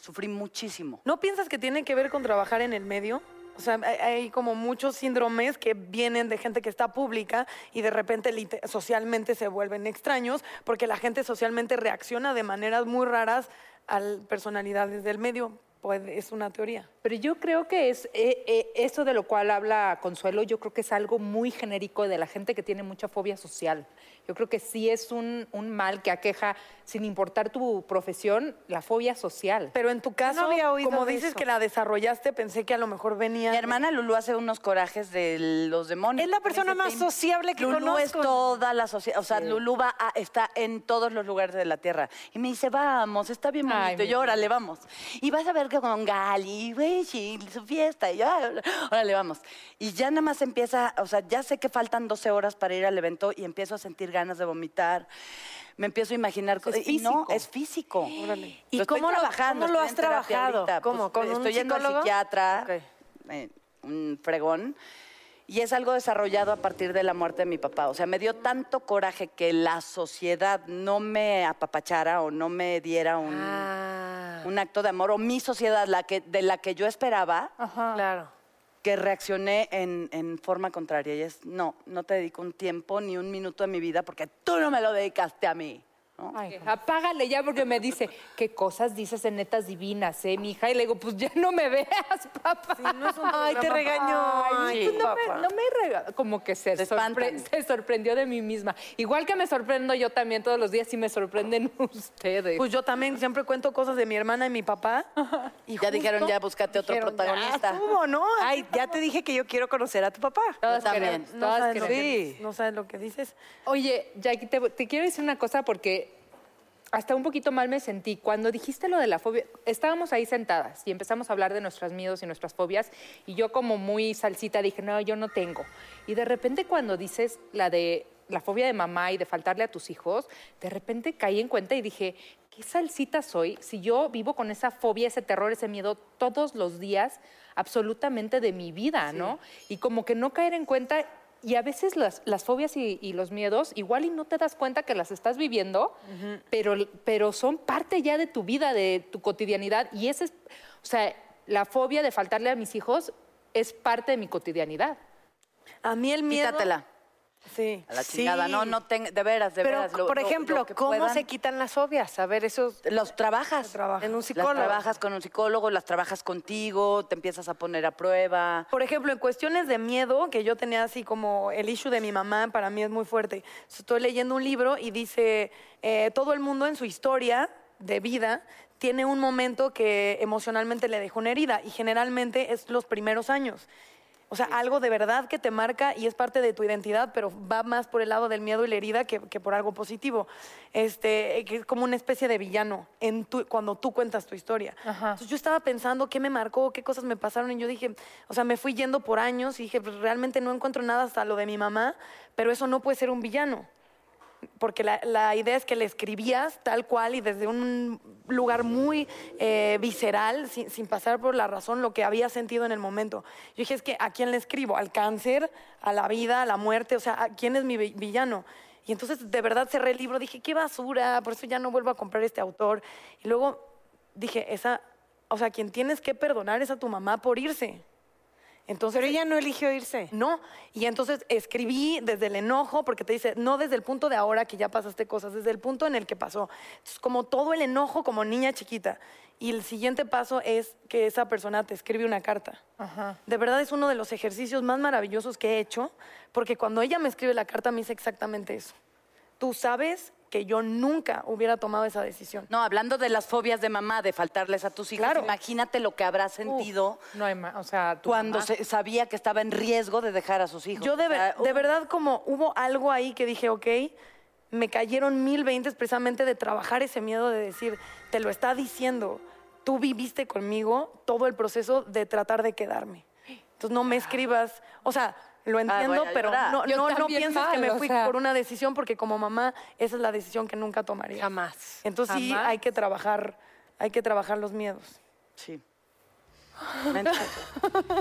Sufrí muchísimo. ¿No piensas que tiene que ver con trabajar en el medio? O sea, hay, como muchos síndromes que vienen de gente que está pública y de repente socialmente se vuelven extraños porque la gente socialmente reacciona de maneras muy raras a personalidades del medio. Pues es una teoría. Pero yo creo que es eh, eh, eso de lo cual habla Consuelo, yo creo que es algo muy genérico de la gente que tiene mucha fobia social. Yo creo que sí es un, un mal que aqueja, sin importar tu profesión, la fobia social. Pero en tu caso, había oído como dices eso. que la desarrollaste, pensé que a lo mejor venía... Mi hermana Lulu hace unos corajes de los demonios. Es la persona más sociable que Lulu es conozco. toda la sociedad, o sea, Lulu va a- está en todos los lugares de la tierra. Y me dice, vamos, está bien bonito. Ay, y yo, órale, vamos. Y vas a ver que con Gali, güey, su fiesta. Y yo, "Ah, órale, vamos. Y ya nada más empieza, o sea, ya sé que faltan 12 horas para ir al evento y empiezo a sentir ganas de vomitar. Me empiezo a imaginar cosas. Y no, es físico. ¿Y Lo cómo trabajando, cómo lo has trabajado? ahorita. ¿Cómo? Pues, ¿Con un estoy yendo al psicólogo? psiquiatra, eh, un fregón. Y es algo desarrollado a partir de la muerte de mi papá. O sea, me dio tanto coraje que la sociedad no me apapachara o no me diera un, Ah, un acto de amor, o mi sociedad, la que, de la que yo esperaba, claro. que reaccioné en, en forma contraria. Y es, no, no te dedico un tiempo ni un minuto de mi vida porque tú no me lo dedicaste a mí. ¿No? Ay, apágale ya porque me dice, ¿qué cosas dices en netas divinas, eh, mi hija? Y le digo, pues ya no me veas, <laughs> papá. Ay, te regañó. Ay, Sí, pues no, me, papá. no me rega- como que se, sorpre- se sorprendió de mí misma. Igual que me sorprendo yo también todos los días y me sorprenden <laughs> ustedes. Pues yo también siempre cuento cosas de mi hermana y mi papá. <laughs> Y Ya dijeron, ya búscate otro dijeron, ya protagonista. estuvo, ¿no? Ay, ya te dije que yo quiero conocer a tu papá. todas también. queremos, No todas sabes, lo que, queremos. Sí. no sabes lo que dices. Oye, Jackie, te, te quiero decir una cosa porque hasta un poquito mal me sentí. Cuando dijiste lo de la fobia, estábamos ahí sentadas y empezamos a hablar de nuestros miedos y nuestras fobias y yo como muy salsita dije, no, yo no tengo. Y de repente cuando dices la de la fobia de mamá y de faltarle a tus hijos, de repente caí en cuenta y dije, ¿qué salsita soy si yo vivo con esa fobia, ese terror, ese miedo todos los días absolutamente de mi vida, ¿no? Y como que no caer en cuenta y a veces las, las fobias y, y los miedos, igual y no te das cuenta que las estás viviendo, pero, pero son parte ya de tu vida, de tu cotidianidad. Y ese es, o sea, la fobia de faltarle a mis hijos es parte de mi cotidianidad. A mí el miedo... Quítatela. Sí. A la Sí. chingada. No, no, ten- de veras, de Pero, veras. lo- por lo- lo ejemplo, que ¿cómo puedan. se quitan las fobias? A ver, eso... Los trabajas. trabaja. En un Las psicólogo. trabajas con un psicólogo, las trabajas contigo, te empiezas a poner a prueba. Por ejemplo, en cuestiones de miedo, que yo tenía así como el issue de mi mamá, para mí es muy fuerte. Estoy leyendo un libro y dice, eh, todo el mundo en su historia de vida tiene un momento que emocionalmente le dejó una herida y generalmente es los primeros años. O sea, algo de verdad que te marca y es parte de tu identidad, pero va más por el lado del miedo y la herida que, que por algo positivo. Este, que es como una especie de villano en tu- cuando tú cuentas tu historia. Entonces yo estaba pensando qué me marcó, qué cosas me pasaron y yo dije, o sea, me fui yendo por años y dije, realmente no encuentro nada hasta lo de mi mamá, pero eso no puede ser un villano porque la, la idea es que le escribías tal cual y desde un lugar muy eh, visceral, sin, sin pasar por la razón, lo que había sentido en el momento. Yo dije, es que ¿a quién le escribo? ¿Al cáncer? ¿A la vida? ¿A la muerte? O sea, ¿a quién es mi vi- villano? Y entonces de verdad cerré el libro, dije, qué basura, por eso ya no vuelvo a comprar este autor. Y luego dije, esa, o sea, quien tienes que perdonar es a tu mamá por irse. Entonces, Pero ella no eligió irse. no, y entonces escribí desde el enojo, porque te dice, no desde el punto de ahora que ya pasaste cosas, desde el punto en el que pasó. Entonces, como todo el enojo como niña chiquita. Y el siguiente paso es que esa persona te escribe una carta. De verdad es uno de los ejercicios más maravillosos que he hecho, porque cuando ella me escribe la carta me dice exactamente eso. Tú sabes que yo nunca hubiera tomado esa decisión. No, hablando de las fobias de mamá, de faltarles a tus hijos, Claro. imagínate lo que habrá sentido No hay más, o sea, cuando se- sabía que estaba en riesgo de dejar a sus hijos. Yo de, O sea, ver- de verdad como hubo algo ahí que dije, ok, me cayeron mil veintes precisamente de trabajar ese miedo de decir, te lo está diciendo, tú viviste conmigo todo el proceso de tratar de quedarme. Entonces no me escribas, o sea, lo entiendo, voy a pero llorar. no, Yo no, no pienses que me o fui sea. por una decisión porque como mamá esa es la decisión que nunca tomaría. Jamás. Entonces sí hay que trabajar, hay que trabajar los miedos. Sí.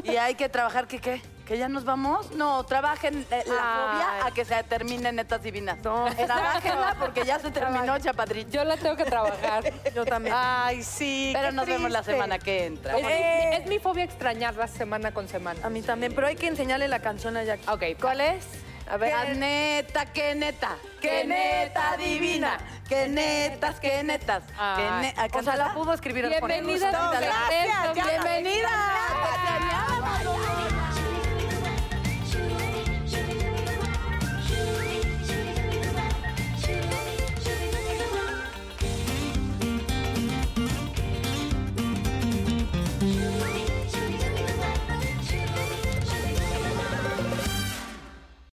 Y hay que trabajar, ¿qué qué? ¿Que ya nos vamos? No, trabajen eh, la fobia a que se terminen netas divinas. No, <laughs> Trabajenla porque ya se terminó, chapadrito. Yo la tengo que trabajar. <laughs> Yo también. Ay, sí. Pero qué nos vemos la semana que entra. Es, mi, es mi fobia extrañarla semana con semana. A mí también, pero hay que enseñarle la canción a Jackie. Ok, ¿Cuál es? A ver. Que neta, que neta, que neta divina, que netas, que netas. Que Ay. ne- ¿a O sea, la pudo escribir al. Bienvenida. Bienvenida. bienvenida.